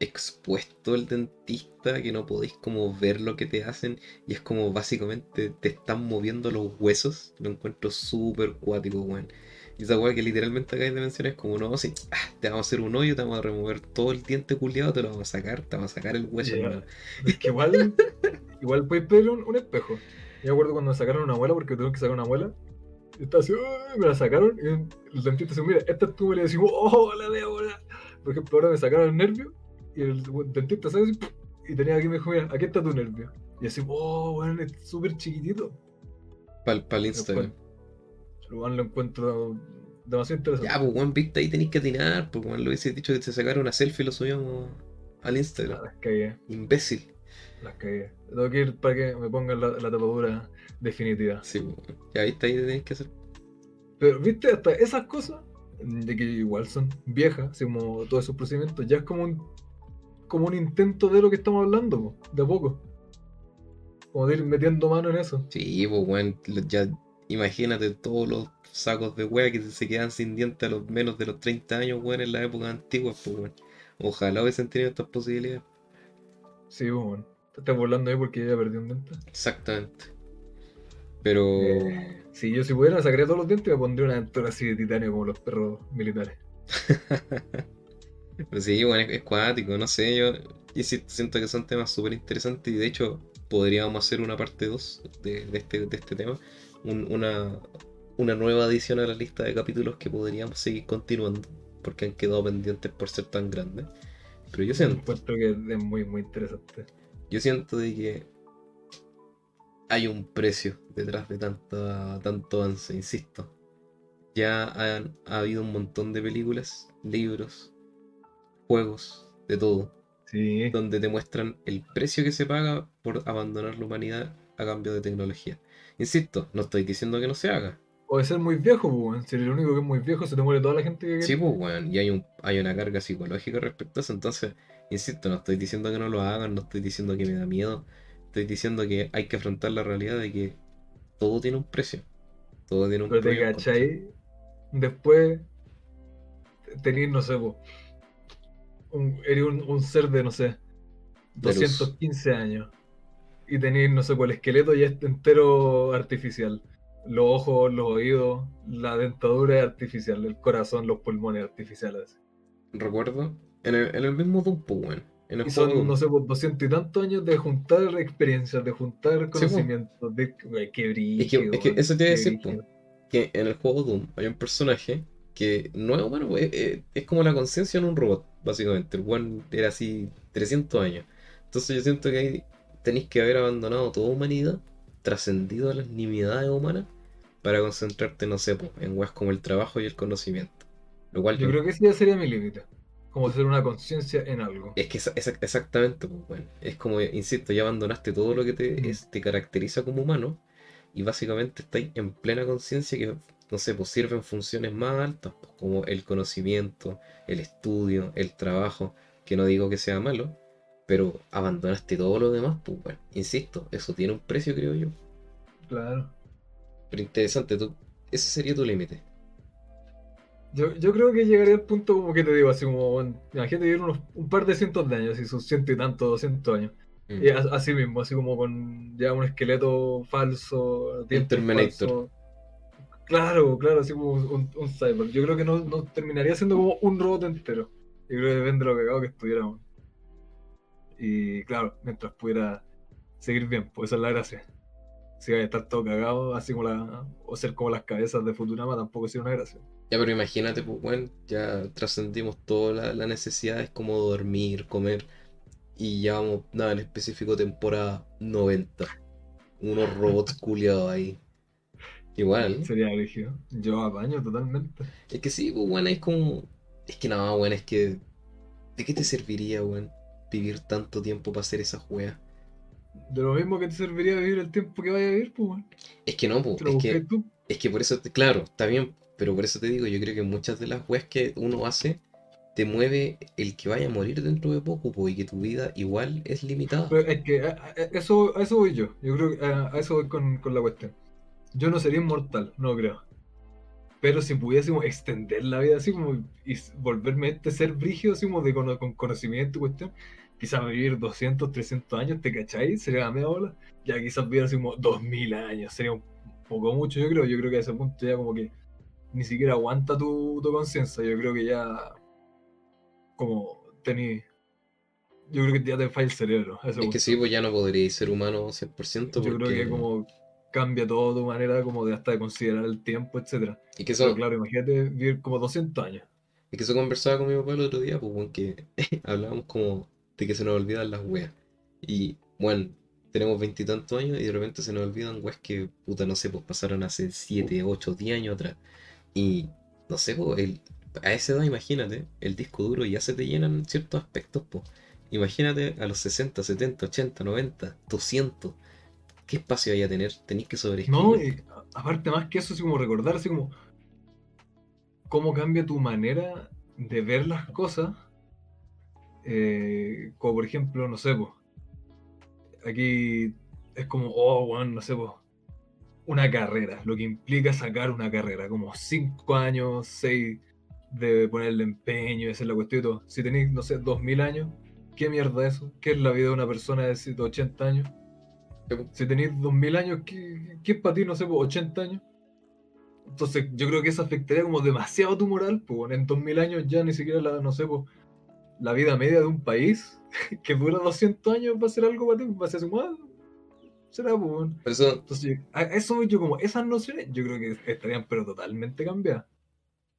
expuesto el dentista que no podéis como ver lo que te hacen y es como básicamente te están moviendo los huesos. Lo encuentro súper cuático, weón. Y esa weá que literalmente acá hay dimensiones como no, así, ah, te vamos a hacer un hoyo, te vamos a remover todo el diente culiado, te lo vamos a sacar, te vamos a sacar el hueso. Es que igual, igual puedes pedirle un, un espejo. Yo me acuerdo cuando me sacaron una muela, porque tuvieron que sacar una muela. Y estaba así, me la sacaron. Y el dentista dice, mira, esta es tu. Y decimos, oh, la de ahora. Por ejemplo, ahora me sacaron el nervio. Y el dentista sale así, y tenía aquí, me dijo, mira, aquí está tu nervio. Y así, oh, bueno, es súper chiquitito. Para el Instagram. Cual lo encuentro demasiado interesante. Ya, pues weón, viste ahí tenéis que atinar, pues weón, lo hubiese dicho que se sacara una selfie y lo subíamos al Instagram. Las cagué, Imbécil. las cagué. Tengo que ir para que me pongan la, la tapadura definitiva. Sí, pues. Ya viste ahí tenéis que hacer. Pero, viste, hasta esas cosas, de que igual son viejas, así como todos esos procedimientos, ya es como un, como un intento de lo que estamos hablando, po, de a poco. Como de ir metiendo mano en eso. Sí, pues lo- ya imagínate todos los sacos de wea que se quedan sin dientes a los menos de los 30 años, weón, en la época antigua, pues weón. Ojalá hubiesen tenido estas posibilidades. Sí, pues, bueno. Te estás burlando ahí porque ya perdí un diente. Exactamente. Pero. Eh, si yo si pudiera sacaría todos los dientes y me pondría una dentadura así de titanio como los perros militares. Pero sí, bueno, es, es cuático, no sé, yo, sí siento que son temas súper interesantes y de hecho podríamos hacer una parte 2 de, de este, de este tema, un- una, una nueva adición a la lista de capítulos que podríamos seguir continuando, porque han quedado pendientes por ser tan grandes. Pero yo siento, Encuentro que es muy, muy interesante. yo siento de que hay un precio detrás de tanta, tanto avance, insisto. Ya han, ha habido un montón de películas, libros, juegos, de todo, Sí. donde te muestran el precio que se paga por abandonar la humanidad a cambio de tecnología. Insisto, no estoy diciendo que no se haga. O de ser muy viejo, pues, weón. si eres el único que es muy viejo, se te muere toda la gente que Sí, pues, weón, y hay, un, hay una carga psicológica respecto a eso. Entonces, insisto, no estoy diciendo que no lo hagan, no estoy diciendo que me da miedo. Estoy diciendo que hay que afrontar la realidad de que todo tiene un precio. Todo tiene un Pero te cachai, después tenés, no sé, po, un, eres un, un ser de, no sé, De luz. 215 años. Y tenés, no sé, po, el esqueleto ya es entero artificial. Los ojos, los oídos, la dentadura es artificial, el corazón, los pulmones artificiales. Recuerdo, en el, en el mismo Doom, pues. En el Y juego son, Doom. no sé, 200 y tantos años de juntar experiencias, de juntar po. conocimientos, de güey, qué brillo. Es que, es que eso te iba a decir, po, que en el juego Doom hay un personaje que no es humano, es, es- es como la conciencia en un robot, básicamente. El one era así 300 años. Entonces yo siento que ahí tenéis que haber abandonado toda humanidad, trascendido a las nimiedades humanas, para concentrarte, no sé, en weas como el trabajo y el conocimiento. Lo cual Yo creo que ese ya sería mi límite. Como ser una conciencia en algo. es que es, es- exactamente, pues, bueno, es como, insisto, ya abandonaste todo lo que te, Mm. es- te caracteriza como humano y básicamente estáis en plena conciencia que, no sé, pues sirven funciones más altas, pues, como el conocimiento, el estudio, el trabajo, que no digo que sea malo, pero abandonaste todo lo demás, pues bueno, insisto, eso tiene un precio, creo yo. Claro. Pero interesante, tú, ese sería tu límite. Yo, yo creo que llegaría al punto como que te digo, así como, bueno, imagínate vivir unos, un par de cientos de años, así sus ciento y tantos, doscientos años. Mm. Y a- así mismo, así como con ya un esqueleto falso, dientes Terminator. Claro, claro, así como un, un cyborg. Yo creo que no, no terminaría siendo como un robot entero. Yo creo que depende de lo cagado que estuviéramos. Y claro, mientras pudiera seguir bien, pues esa es la gracia. Si vaya a estar todo cagado, así como la. o ser como las cabezas de Futurama, tampoco sería una gracia. Ya, pero imagínate, pues, bueno, ya trascendimos todas la- las necesidades como dormir, comer, y ya vamos, nada, en específico temporada 90. Unos robots culiados ahí. Igual. Sería rígido. Yo apaño totalmente. Es que sí, pues, bueno, es como... Es que nada, bueno, es que... ¿De qué te serviría, weón? Vivir tanto tiempo para hacer esas weas. De lo mismo que te serviría vivir el tiempo que vaya a vivir, pues. Es que no, pues, es que... tú. Es que por eso, claro, está bien, pero por eso te digo, yo creo que muchas de las weas que uno hace te mueve el que vaya a morir dentro de poco, po, y que tu vida igual es limitada. Pero es que a, a- eso, a eso voy yo. Yo creo que a, a eso voy con, con la cuestión. Yo no sería inmortal, no creo. Pero si pudiésemos extender la vida así como y volverme este ser brígido, así como de cono- con conocimiento y cuestión, quizás vivir 200, 300 años, ¿te cacháis? Sería la media bola. Ya quizás vivir así como 2000 años, sería un poco mucho, yo creo. Yo creo que a ese punto ya como que ni siquiera aguanta tu, tu conciencia. Yo creo que ya como tení... Yo creo que ya te falla el cerebro. Es que sí, pues ya no podréis ser humano 100% porque... Yo creo que como cambia todo tu manera como de hasta de considerar el tiempo, etcétera. Es que Pero eso, claro, imagínate vivir como 200 años. es que eso conversaba con mi papá el otro día, pues, que hablábamos como de que se nos olvidan las weas. Y, bueno, tenemos veintitantos años y de repente se nos olvidan weas que, puta, no sé, pues pasaron hace 7, 8, 10 años atrás. Y, no sé, pues, el, a esa edad, imagínate, el disco duro ya se te llenan ciertos aspectos, pues. Imagínate a los 60, 70, 80, 90, 200. ¿Qué espacio hay a tener? Tenéis que sobreescribir. No, aparte más que eso, así como recordar, así como cómo cambia tu manera de ver las cosas. Eh, como por ejemplo, no sé, pues, aquí es como, oh, bueno, no sé, pues, una carrera, lo que implica sacar una carrera, como 5 años, 6 de ponerle empeño y hacer la cuestión y todo. Si tenéis, no sé, 2000 años, ¿qué mierda es eso? ¿Qué es la vida de una persona de 180 años? Si tenéis 2000 años, ¿qué, qué es para ti, no sé, pues, 80 años? Entonces, yo creo que eso afectaría como demasiado tu moral, pues, en 2000 años ya ni siquiera la, no sé, pues, la vida media de un país que dura 200 años va a ser algo para ti, va a ser su madre. Será, pues, eso, Entonces, a eso yo como, esas nociones, yo creo que estarían pero totalmente cambiadas.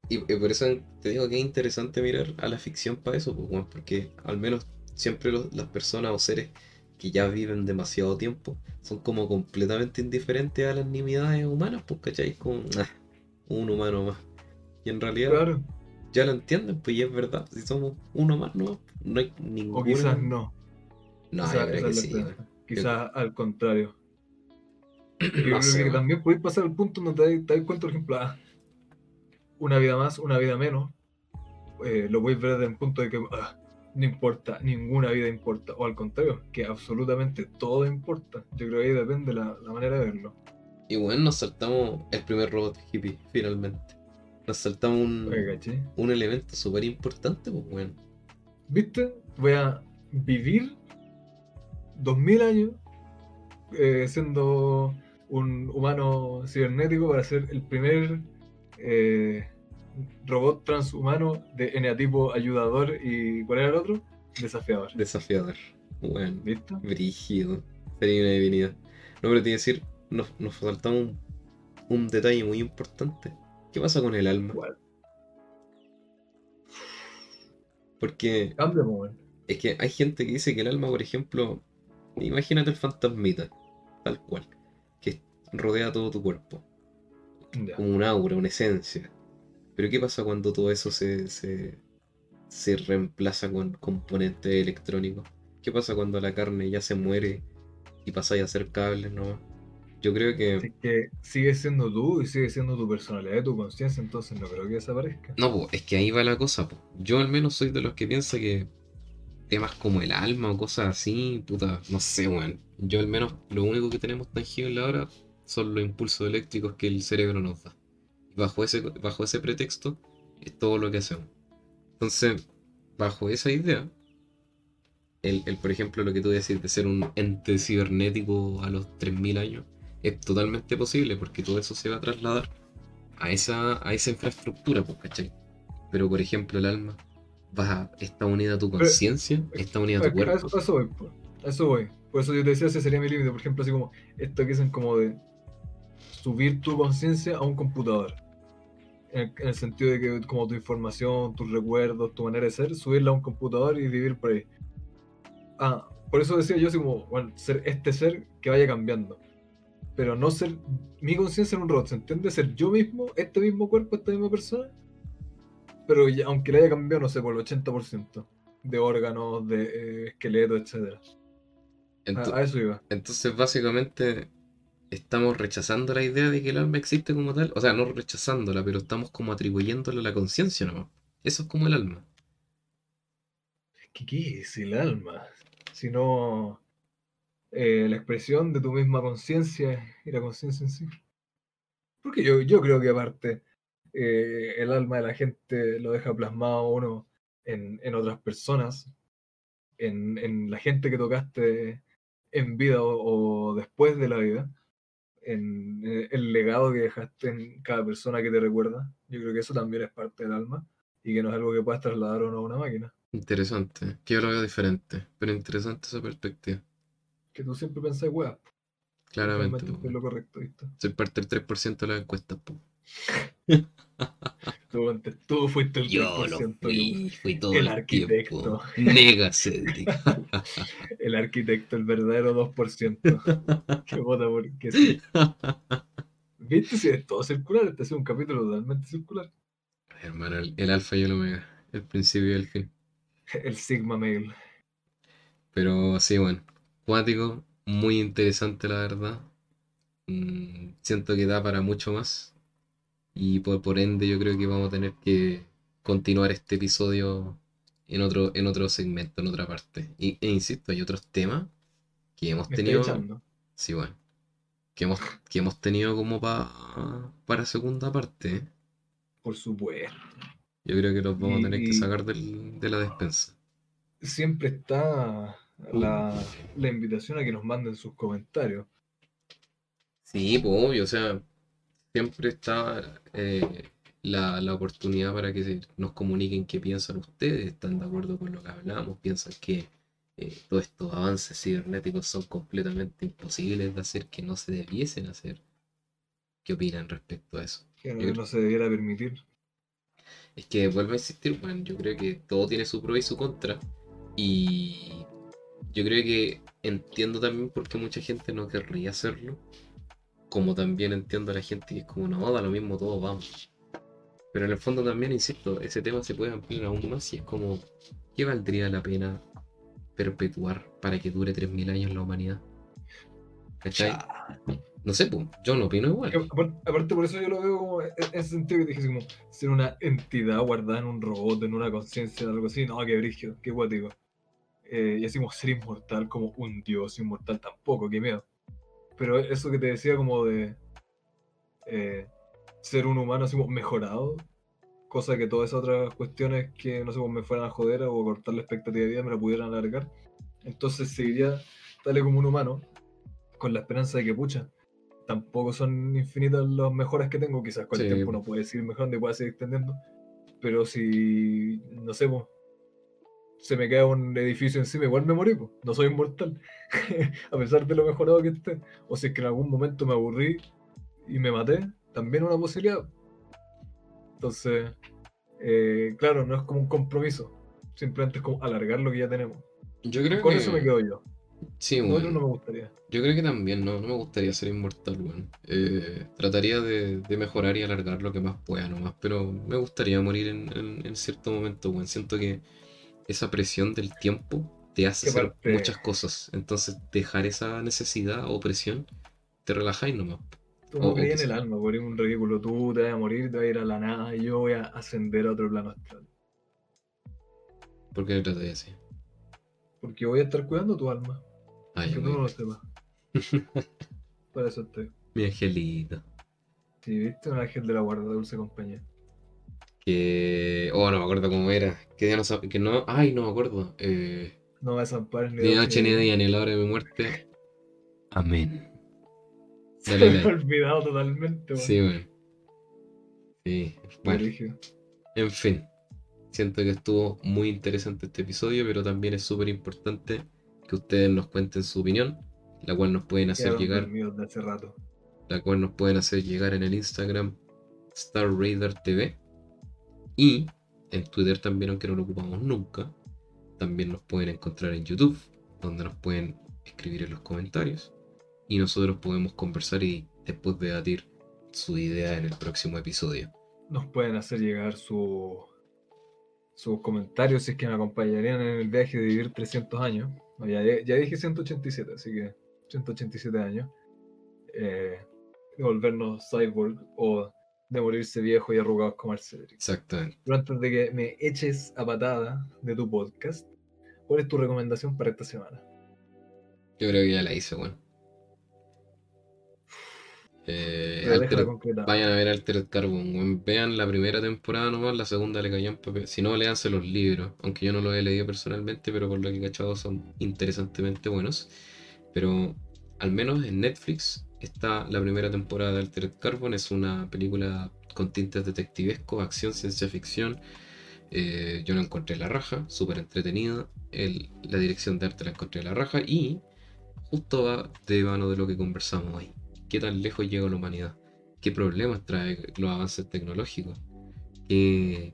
Y, y por eso te digo que es interesante mirar a la ficción para eso, pues, porque al menos siempre los- las personas o seres que ya viven demasiado tiempo son como completamente indiferentes a las nimiedades humanas, pues, ¿cachai? Como "Ah, un humano más. Y en realidad Claro. Ya lo entienden, pues, y es verdad, si somos uno más, no, no hay ninguna... O quizás no. No, Quizás yo creo que sí. Quizás al contrario. Yo No creo sé, que también podéis pasar al punto donde te das cuenta, por ejemplo, ah, una vida más, una vida menos. eh, lo podéis ver desde el punto de que ah, no importa, ninguna vida importa. O al contrario, que absolutamente todo importa. Yo creo que ahí depende la, la manera de verlo. Y bueno, nos saltamos el primer robot hippie, finalmente. Nos saltamos un, un elemento súper importante, pues, bueno. ¿Viste? Voy a vivir 2000 años eh, siendo un humano cibernético para ser el primer eh, robot transhumano de eneatipo ayudador y ¿cuál era el otro? Desafiador. Desafiador. Bueno, brígido. Sería una divinidad. No, pero te iba a decir, nos, nos faltaba un, un detalle muy importante. ¿Qué pasa con el alma? Igual. Porque pues, es que hay gente que dice que el alma, por ejemplo, imagínate el fantasmita, tal cual, que rodea todo tu cuerpo, como un aura, una esencia. Pero ¿qué pasa cuando todo eso se, se, se reemplaza con componentes electrónicos? ¿Qué pasa cuando la carne ya se muere y pasáis a ser cables nomás? Yo creo que... Así que sigue siendo tú y sigue siendo tu personalidad y tu conciencia, entonces no creo que desaparezca. No, po, es que ahí va la cosa, po. Yo al menos soy de los que piensa que temas como el alma o cosas así, puta, no sé, weón. Yo al menos lo único que tenemos tangible ahora son los impulsos eléctricos que el cerebro nos da. Bajo ese, bajo ese pretexto es todo lo que hacemos. Entonces, bajo esa idea, el, el, por ejemplo, lo que tú decís de ser un ente cibernético a los 3000 años, es totalmente posible porque todo eso se va a trasladar a esa, a esa infraestructura, pues, ¿cachai? Pero, por ejemplo, el alma va, está unida a tu conciencia, está unida a tu A, a cuerpo. eso, a eso voy, a eso voy. Por eso yo te decía, ese sería mi límite. Por ejemplo, así como esto que dicen como de subir tu conciencia a un computador. En el, en el sentido de que como tu información, tus recuerdos, tu manera de ser, subirla a un computador y vivir por ahí. Ah, por eso decía yo así como, bueno, ser este ser que vaya cambiando. Pero no ser mi conciencia en un robot, ¿se entiende? Ser yo mismo, este mismo cuerpo, esta misma persona. Pero ya- aunque le haya cambiado, no sé, por el 80% de órganos, de eh, esqueleto, etc. A, a eso iba. Entonces, básicamente, estamos rechazando la idea de que el alma existe como tal. O sea, no rechazándola, pero estamos como atribuyéndole a la conciencia nomás. Eso es como el alma. ¿Qué, qué es el alma? Sino eh, la expresión de tu misma conciencia y la conciencia en sí. Porque yo, yo creo que aparte, eh, el alma de la gente lo deja plasmado uno en, en otras personas, en, en la gente que tocaste en vida o, después de la vida, en el legado que dejaste en cada persona que te recuerda. Yo creo que eso también es parte del alma y que no es algo que puedas trasladar o no a una máquina. Interesante. Que yo lo veo diferente, pero interesante esa perspectiva. Que tú siempre pensás, weá, Claramente. es lo correcto, ¿viste? Soy parte del 3% de las encuestas. po. Tú, tú fuiste el 3%, fui, fui todo el el, arquitecto. Cedric. el arquitecto, el verdadero 2%. que vota porque sí. ¿Viste? Si es todo circular, este es un capítulo totalmente circular. Hermano, el, el alfa y el omega. El principio y el fin. El Sigma Mail. Pero sí, bueno. Cuático, muy interesante la verdad. Mm, siento que da para mucho más. Y por, por ende yo creo que vamos a tener que continuar este episodio en otro, en otro segmento, en otra parte. Y, e insisto, hay otros temas que hemos Me tenido. Sí, bueno. Que hemos, que hemos tenido como pa- para segunda parte. Por supuesto. Yo creo que los vamos a tener que sacar del- de la despensa. Siempre está la, la invitación a que nos manden sus comentarios. Sí, pues obvio, o sea, siempre está eh, la, la oportunidad para que se- nos comuniquen qué piensan ustedes, están de acuerdo con lo que hablamos, piensan que eh, todos estos avances cibernéticos son completamente imposibles de hacer, que no se debiesen hacer. ¿Qué opinan respecto a eso? Que no, se debiera permitir. Es que vuelvo a insistir, bueno, yo creo que todo tiene su pro y su contra. Y yo creo que entiendo también por qué mucha gente no querría hacerlo. Como también entiendo a la gente que es como, no, da lo mismo, todos vamos. Pero en el fondo también, insisto, ese tema se puede ampliar aún más y es como, ¿qué valdría la pena perpetuar para que dure 3.000 años la humanidad? ¿Cachai? No sé, pues, yo no opino igual. Apar- Aparte, por eso yo lo veo como en en ese sentido que dije, como ser una entidad guardada en un robot, en una conciencia, algo así. No, qué brígido, qué guático. Eh, y así como ser inmortal, como un dios inmortal tampoco, qué miedo. Pero eso que te decía como de eh, ser un humano así como mejorado, cosa que todas esas otras cuestiones que no sé, pues me fueran a joder o cortar la expectativa de vida me la pudieran alargar. Entonces seguiría tal y como un humano, con la esperanza de que, pucha, tampoco son infinitas las mejoras que tengo, quizás con Sí. el tiempo no puede seguir mejorando y pueda seguir extendiendo, pero si, no sé, po, se me queda un edificio encima, igual me morí, po, no soy inmortal, a pesar de lo mejorado que esté, o si es que en algún momento me aburrí y me maté, también una posibilidad. Entonces, eh, claro, no es como un compromiso, simplemente es como alargar lo que ya tenemos. Yo creo Con que... eso me quedo yo, Sí, bueno. no me gustaría. Yo creo que también, no, no me gustaría ser inmortal, weón. Eh, trataría de, de mejorar y alargar lo que más pueda nomás, pero me gustaría morir en, en- en cierto momento, weón. Siento que esa presión del tiempo te hace hacer parte- muchas cosas. Entonces, dejar esa necesidad o presión, te relajáis nomás. Tú no crees en el alma, por un ridículo. Tú te vas a morir, te vas a ir a la nada y yo voy a ascender a otro plano astral. ¿Por qué tratáis así? Porque voy a estar cuidando tu alma. Tú muy no lo sepas. Para eso estoy. Mi angelito. Sí, viste un ángel de la guarda, dulce compañía. Que. Oh, no me acuerdo cómo era. Que ya no sab- Que no. Ay, no me acuerdo. Eh, No me desampares ni ni de noche ni día ni la hora de mi muerte. Amén. Se Dale me ha olvidado totalmente, Sí, weón. Sí, bueno, Bueno. en fin. Siento que estuvo muy interesante este episodio, pero también es súper importante que ustedes nos cuenten su opinión, la cual nos pueden hacer llegar, de hace rato. la cual nos pueden hacer llegar en el Instagram Star Raider TV y en Twitter también, aunque no lo ocupamos nunca. También nos pueden encontrar en YouTube, donde nos pueden escribir en los comentarios y nosotros podemos conversar y después debatir su idea en el próximo episodio. Nos pueden hacer llegar su, sus comentarios si es que me acompañarían en el viaje de vivir 300 años. No, ya, ya dije 187, así que 187 años. Eh, volvernos cyborg o de morirse viejo y arrugados como el Cedric. Exactamente. Pero antes de que me eches a patada de tu podcast, ¿cuál es tu recomendación para esta semana? Yo creo que ya la hice, bueno. Eh, Altered- vayan a ver Altered Carbon. Vean la primera temporada nomás, la segunda le cayó en papel. Si no, léanse los libros. Aunque yo no los he leído personalmente, pero por lo que he cachado son interesantemente buenos. Pero al menos en Netflix está la primera temporada de Altered Carbon. Es una película con tintes detectivescos, acción, ciencia ficción. Eh, yo la encontré la raja, súper entretenida. La dirección de arte la encontré la raja. Y justo va de mano de lo que conversamos hoy. ¿Qué tan lejos llega la humanidad? ¿Qué problemas trae los avances tecnológicos? ¿Qué,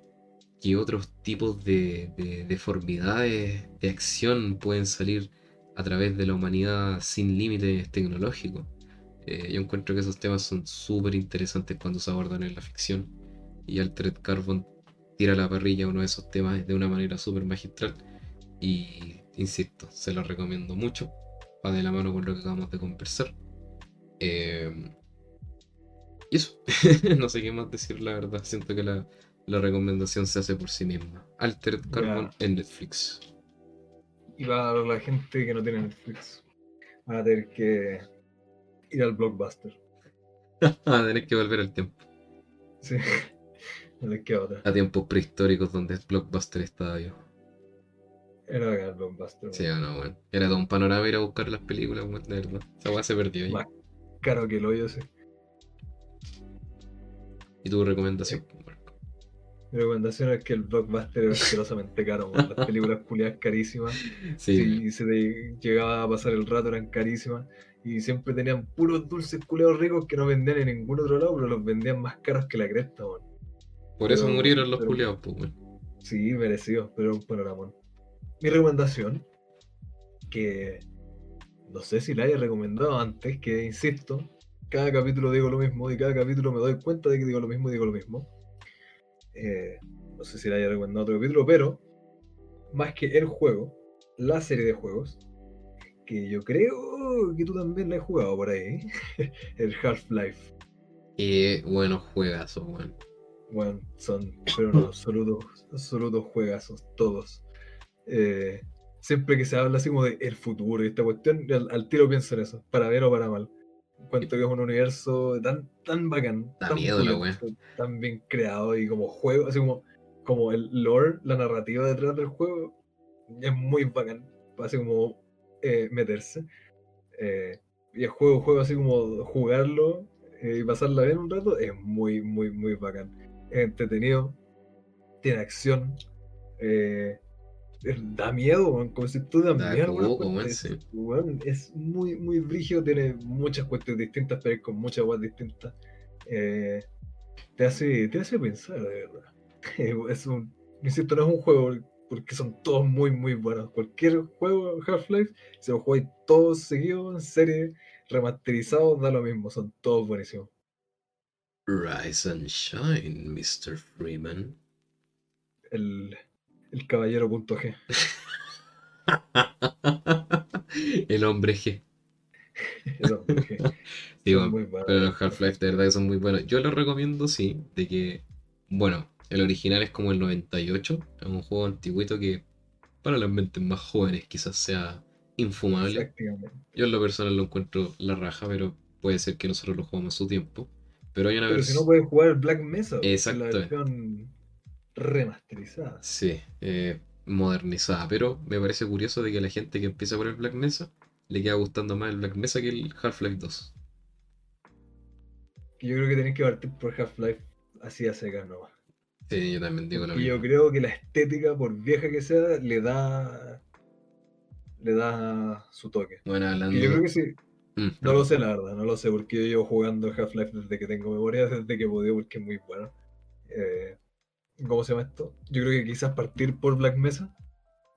otros tipos de deformidades de acción pueden salir a través de la humanidad sin límites tecnológicos? Eh, yo encuentro que esos temas son súper interesantes cuando se abordan en la ficción. Y Altered Carbon tira a la parrilla uno de esos temas de una manera súper magistral. Y insisto, se lo recomiendo mucho. Va de la mano con lo que acabamos de conversar. Eh, y eso, no sé qué más decir, la verdad. Siento que la, la recomendación se hace por sí misma. Altered Carbon en Netflix. Y para la gente que no tiene Netflix, van a tener que ir al blockbuster. Ah, tenés que volver al tiempo. Sí. No les queda otra. A tiempos prehistóricos donde Blockbuster estaba yo. Era acá el blockbuster. Sí, no, bueno. Era todo un panorama ir a buscar las películas, weón, de verdad. Esa weá se perdió ahí. Más caro que el hoyo, sí. ¿Y tu recomendación? Mi recomendación es que el blockbuster era asquerosamente caro. Las películas culiadas carísimas. Sí, Si se te llegaba a pasar el rato eran carísimas. Y siempre tenían puros dulces culeados ricos que no vendían en ningún otro lado, pero los vendían más caros que la cresta, weón. por eso pero- murieron los pero- culiados, pues. Sí, merecido, pero un panoramón. Mi recomendación, que no sé si la haya recomendado antes, que insisto, cada capítulo digo lo mismo y cada capítulo me doy cuenta de que digo lo mismo y digo lo mismo. Eh, no sé si la haya recomendado otro capítulo, pero más que el juego, la serie de juegos, que yo creo que tú también la has jugado por ahí, el Half-Life. Qué buenos juegazos, weón. Bueno, son pero no, absolutos, absolutos juegazos, todos. Eh, siempre que se habla así como de el futuro y esta cuestión, al, al tiro pienso en eso, para bien o para mal. Encuentro que es un universo tan, tan bacán, Da tan, miedo tan bien creado y como juego, así como, como el lore, la narrativa detrás del juego, es muy bacán, así como eh, meterse. Eh, y el juego, juego así como jugarlo eh, y pasarla bien un rato, es muy, muy, muy bacán. Es entretenido, tiene acción, eh, da miedo, weón, como si tú da Da miedo. sí. Es muy, muy brígido, tiene muchas cuestiones distintas, pero con muchas cosas distintas. Eh, te, hace, te hace pensar, de verdad. es un, insisto, no es un juego porque son todos muy, muy buenos. Cualquier juego Half-Life, se lo jugáis todos seguidos, en serie, remasterizados, da lo mismo, son todos buenísimos. Rise and shine, Mr. Freeman. El, el caballero.g. El hombre G. El hombre G. Sí, muy. Pero los Half-Life de verdad que son muy buenos. Yo los recomiendo, sí, de que, bueno, el original es como el 98, es un juego antiguito que para las mentes más jóvenes quizás sea infumable. Yo en lo personal lo encuentro la raja, pero puede ser que nosotros lo jugamos a su tiempo. Pero hay una Pero si versión... no puedes jugar el Black Mesa, que es la Exacto. versión remasterizada. Sí, eh, modernizada, pero me parece curioso de que la gente que empieza por el Black Mesa le queda gustando más el Black Mesa que el Half-Life 2. Que yo creo que tenés que partir por Half-Life así a secas nomás. Sí, yo también digo lo Y yo mismo. creo que la estética, por vieja que sea, le da. le da su toque. Bueno, hablando... Y yo creo que sí. Mm, No lo sé, la verdad, no lo sé, porque yo llevo jugando Half-Life desde que tengo memoria, desde que podía, porque es muy bueno. Eh, ¿Cómo se llama esto? Yo creo que quizás partir por Black Mesa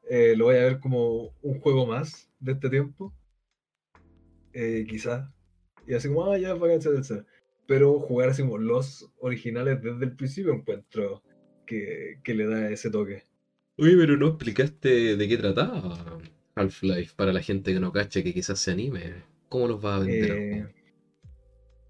eh, lo vaya a ver como un juego más de este tiempo. Eh, quizás. Y así como, ah, ya, etcétera, etcétera. Pero jugar así como los originales desde el principio encuentro que, que le da ese toque. Oye, pero no explicaste de qué trataba Half-Life para la gente que no cache, que quizás se anime. ¿Cómo los va a vender?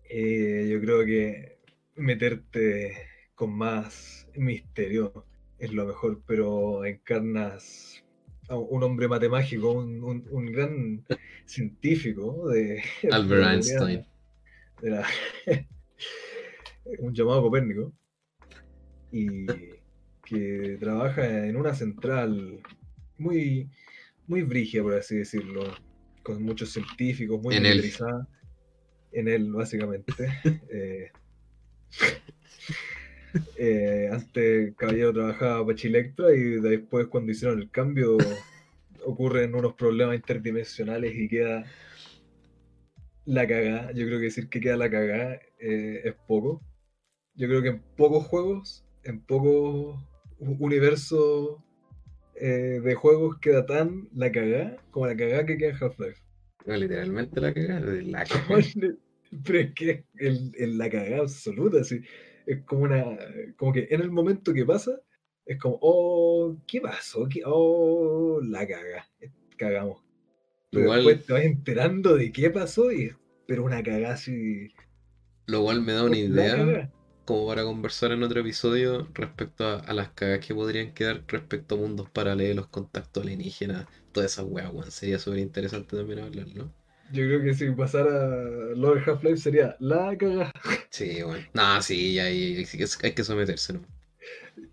eh, yo creo que meterte con más misterio es lo mejor, pero encarnas a un hombre matemático, un, un- un gran científico de Albert de Einstein. Era un llamado Copérnico. Y que trabaja en una central muy, muy brígida, por así decirlo, con muchos científicos, muy En él. En él, básicamente. Eh, eh, antes Caballero trabajaba para Chilectra y después cuando hicieron el cambio ocurren unos problemas interdimensionales y queda la cagada. Yo creo que decir que queda la cagada eh, es poco. Yo creo que en pocos juegos, en pocos universos eh, de juegos queda tan la cagada como la cagada que queda en Half-Life. No, literalmente la cagada. La cagada. Pero es que es la cagada absoluta, así. Es como una. Como que en el momento que pasa, es como, oh, ¿qué pasó? ¿Qué- Oh, la caga. Cagamos. Pero Igual- después te vas enterando de qué pasó y pero una cagada así. Lo cual me da una idea como para conversar en otro episodio respecto a, a las cagas que podrían quedar respecto a mundos paralelos, contacto alienígena, todas esas weas, weón. Sería súper interesante también hablarlo. Yo creo que si pasara lo de Half-Life sería la cagada. Sí, bueno. No, sí, hay, hay, que- hay que someterse, ¿no?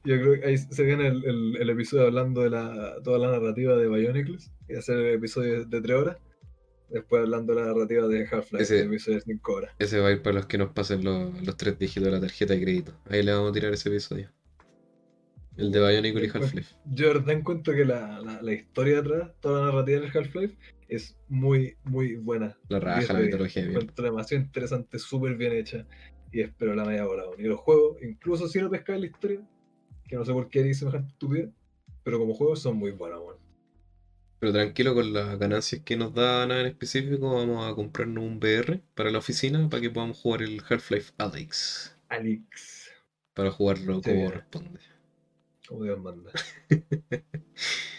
Yo creo que ahí se viene el, el- el episodio hablando de la, toda la narrativa de Bionicles y hacer el episodio de 3 horas. Después hablando de la narrativa de Half-Life, Ese- el episodio de 5 horas. Ese va a ir para los que nos pasen los, los tres dígitos de la tarjeta de crédito. Ahí le vamos a tirar ese episodio. El de Bionicle y Half-Life. Yo de verdad encuentro que la, la, la historia atrás, toda la narrativa del Half-Life, es muy, muy buena. La raja, 10 la de 10. mitología. Encuentro demasiado interesante, súper bien hecha. Y espero la media bola. Y los juegos, incluso si no pescáis la historia, que no sé por qué haréis semejante estupidez, pero como juegos son muy buenos, weón. Pero tranquilo con las ganancias que nos da nada en específico, vamos a comprarnos un VR para la oficina para que podamos jugar el Half-Life Alyx. Alix, Para jugarlo Sí, como bien. corresponde. como Dios manda.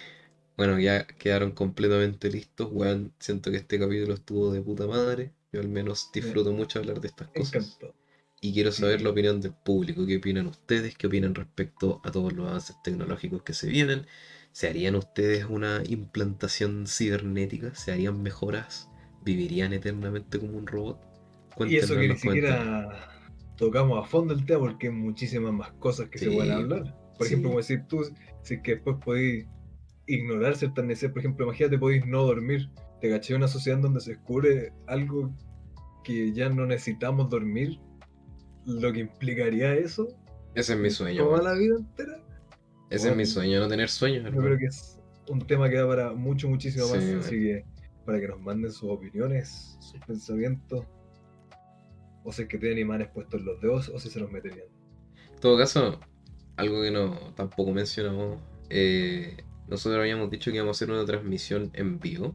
Bueno, ya quedaron completamente listos, weón. Siento que este capítulo estuvo de puta madre. Yo al menos disfruto mucho hablar de estas cosas. Encantado. Y quiero saber la opinión del público. ¿Qué opinan ustedes? ¿Qué opinan respecto a todos los avances tecnológicos que se vienen? ¿Se harían ustedes una implantación cibernética? ¿Se harían mejoras? ¿Vivirían eternamente como un robot? Y eso Cuéntenos que ni siquiera tocamos a fondo el tema porque hay muchísimas más cosas que se pueden hablar. Por sí. ejemplo, como decir tú, si es que después podéis ignorar ciertas necesidades, por ejemplo, imagínate, podéis no dormir. Te caché una sociedad en donde se descubre algo que ya no necesitamos dormir, lo que implicaría eso Ese es mi sueño. toda la vida entera. Ese es mi sueño, no tener sueños. Yo creo que es un tema que da para mucho, muchísimo más. Sí, así que para que nos manden sus opiniones, sus pensamientos, o si es que tienen imanes puestos en los dedos, o si se los meterían. En todo caso, algo que no tampoco mencionamos, eh, nosotros habíamos dicho que íbamos a hacer una transmisión en vivo.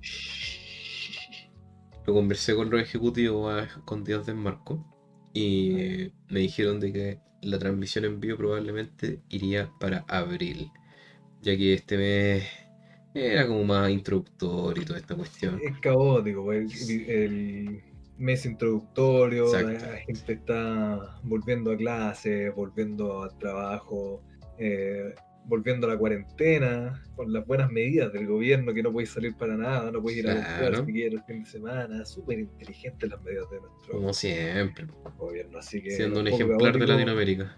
Lo conversé con los ejecutivos a escondidas del marco y me dijeron de que la transmisión en vivo probablemente iría para abril, ya que este mes era como más introductorio y toda esta cuestión. Es caótico, el, el mes introductorio, Exacto. la gente está volviendo a clase, volviendo al trabajo, eh, volviendo a la cuarentena, con las buenas medidas del gobierno, que no podéis salir para nada, no podéis ir a comprar si quieres el fin de semana, súper inteligentes las medidas de nuestro Como siempre, gobierno, así que siendo un ejemplar de Latinoamérica.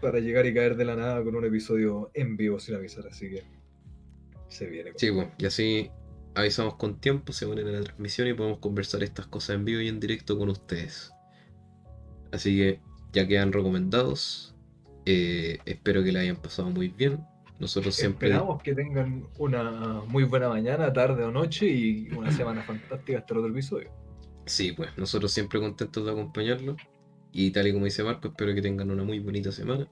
para llegar y caer de la nada con un episodio en vivo sin avisar, así que se viene. Sí, pues, y así avisamos con tiempo, se ponen en la transmisión y podemos conversar estas cosas en vivo y en directo con ustedes. Así que ya quedan recomendados. Eh, espero que la hayan pasado muy bien. Nosotros siempre. Esperamos que tengan una muy buena mañana, tarde o noche y una semana fantástica hasta el otro episodio. Sí, pues, nosotros siempre contentos de acompañarlos. Y tal y como dice Marco, espero que tengan una muy bonita semana.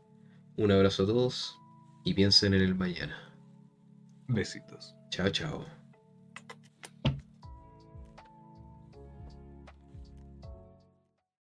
Un abrazo a todos y piensen en el mañana. Besitos. Chao, chao.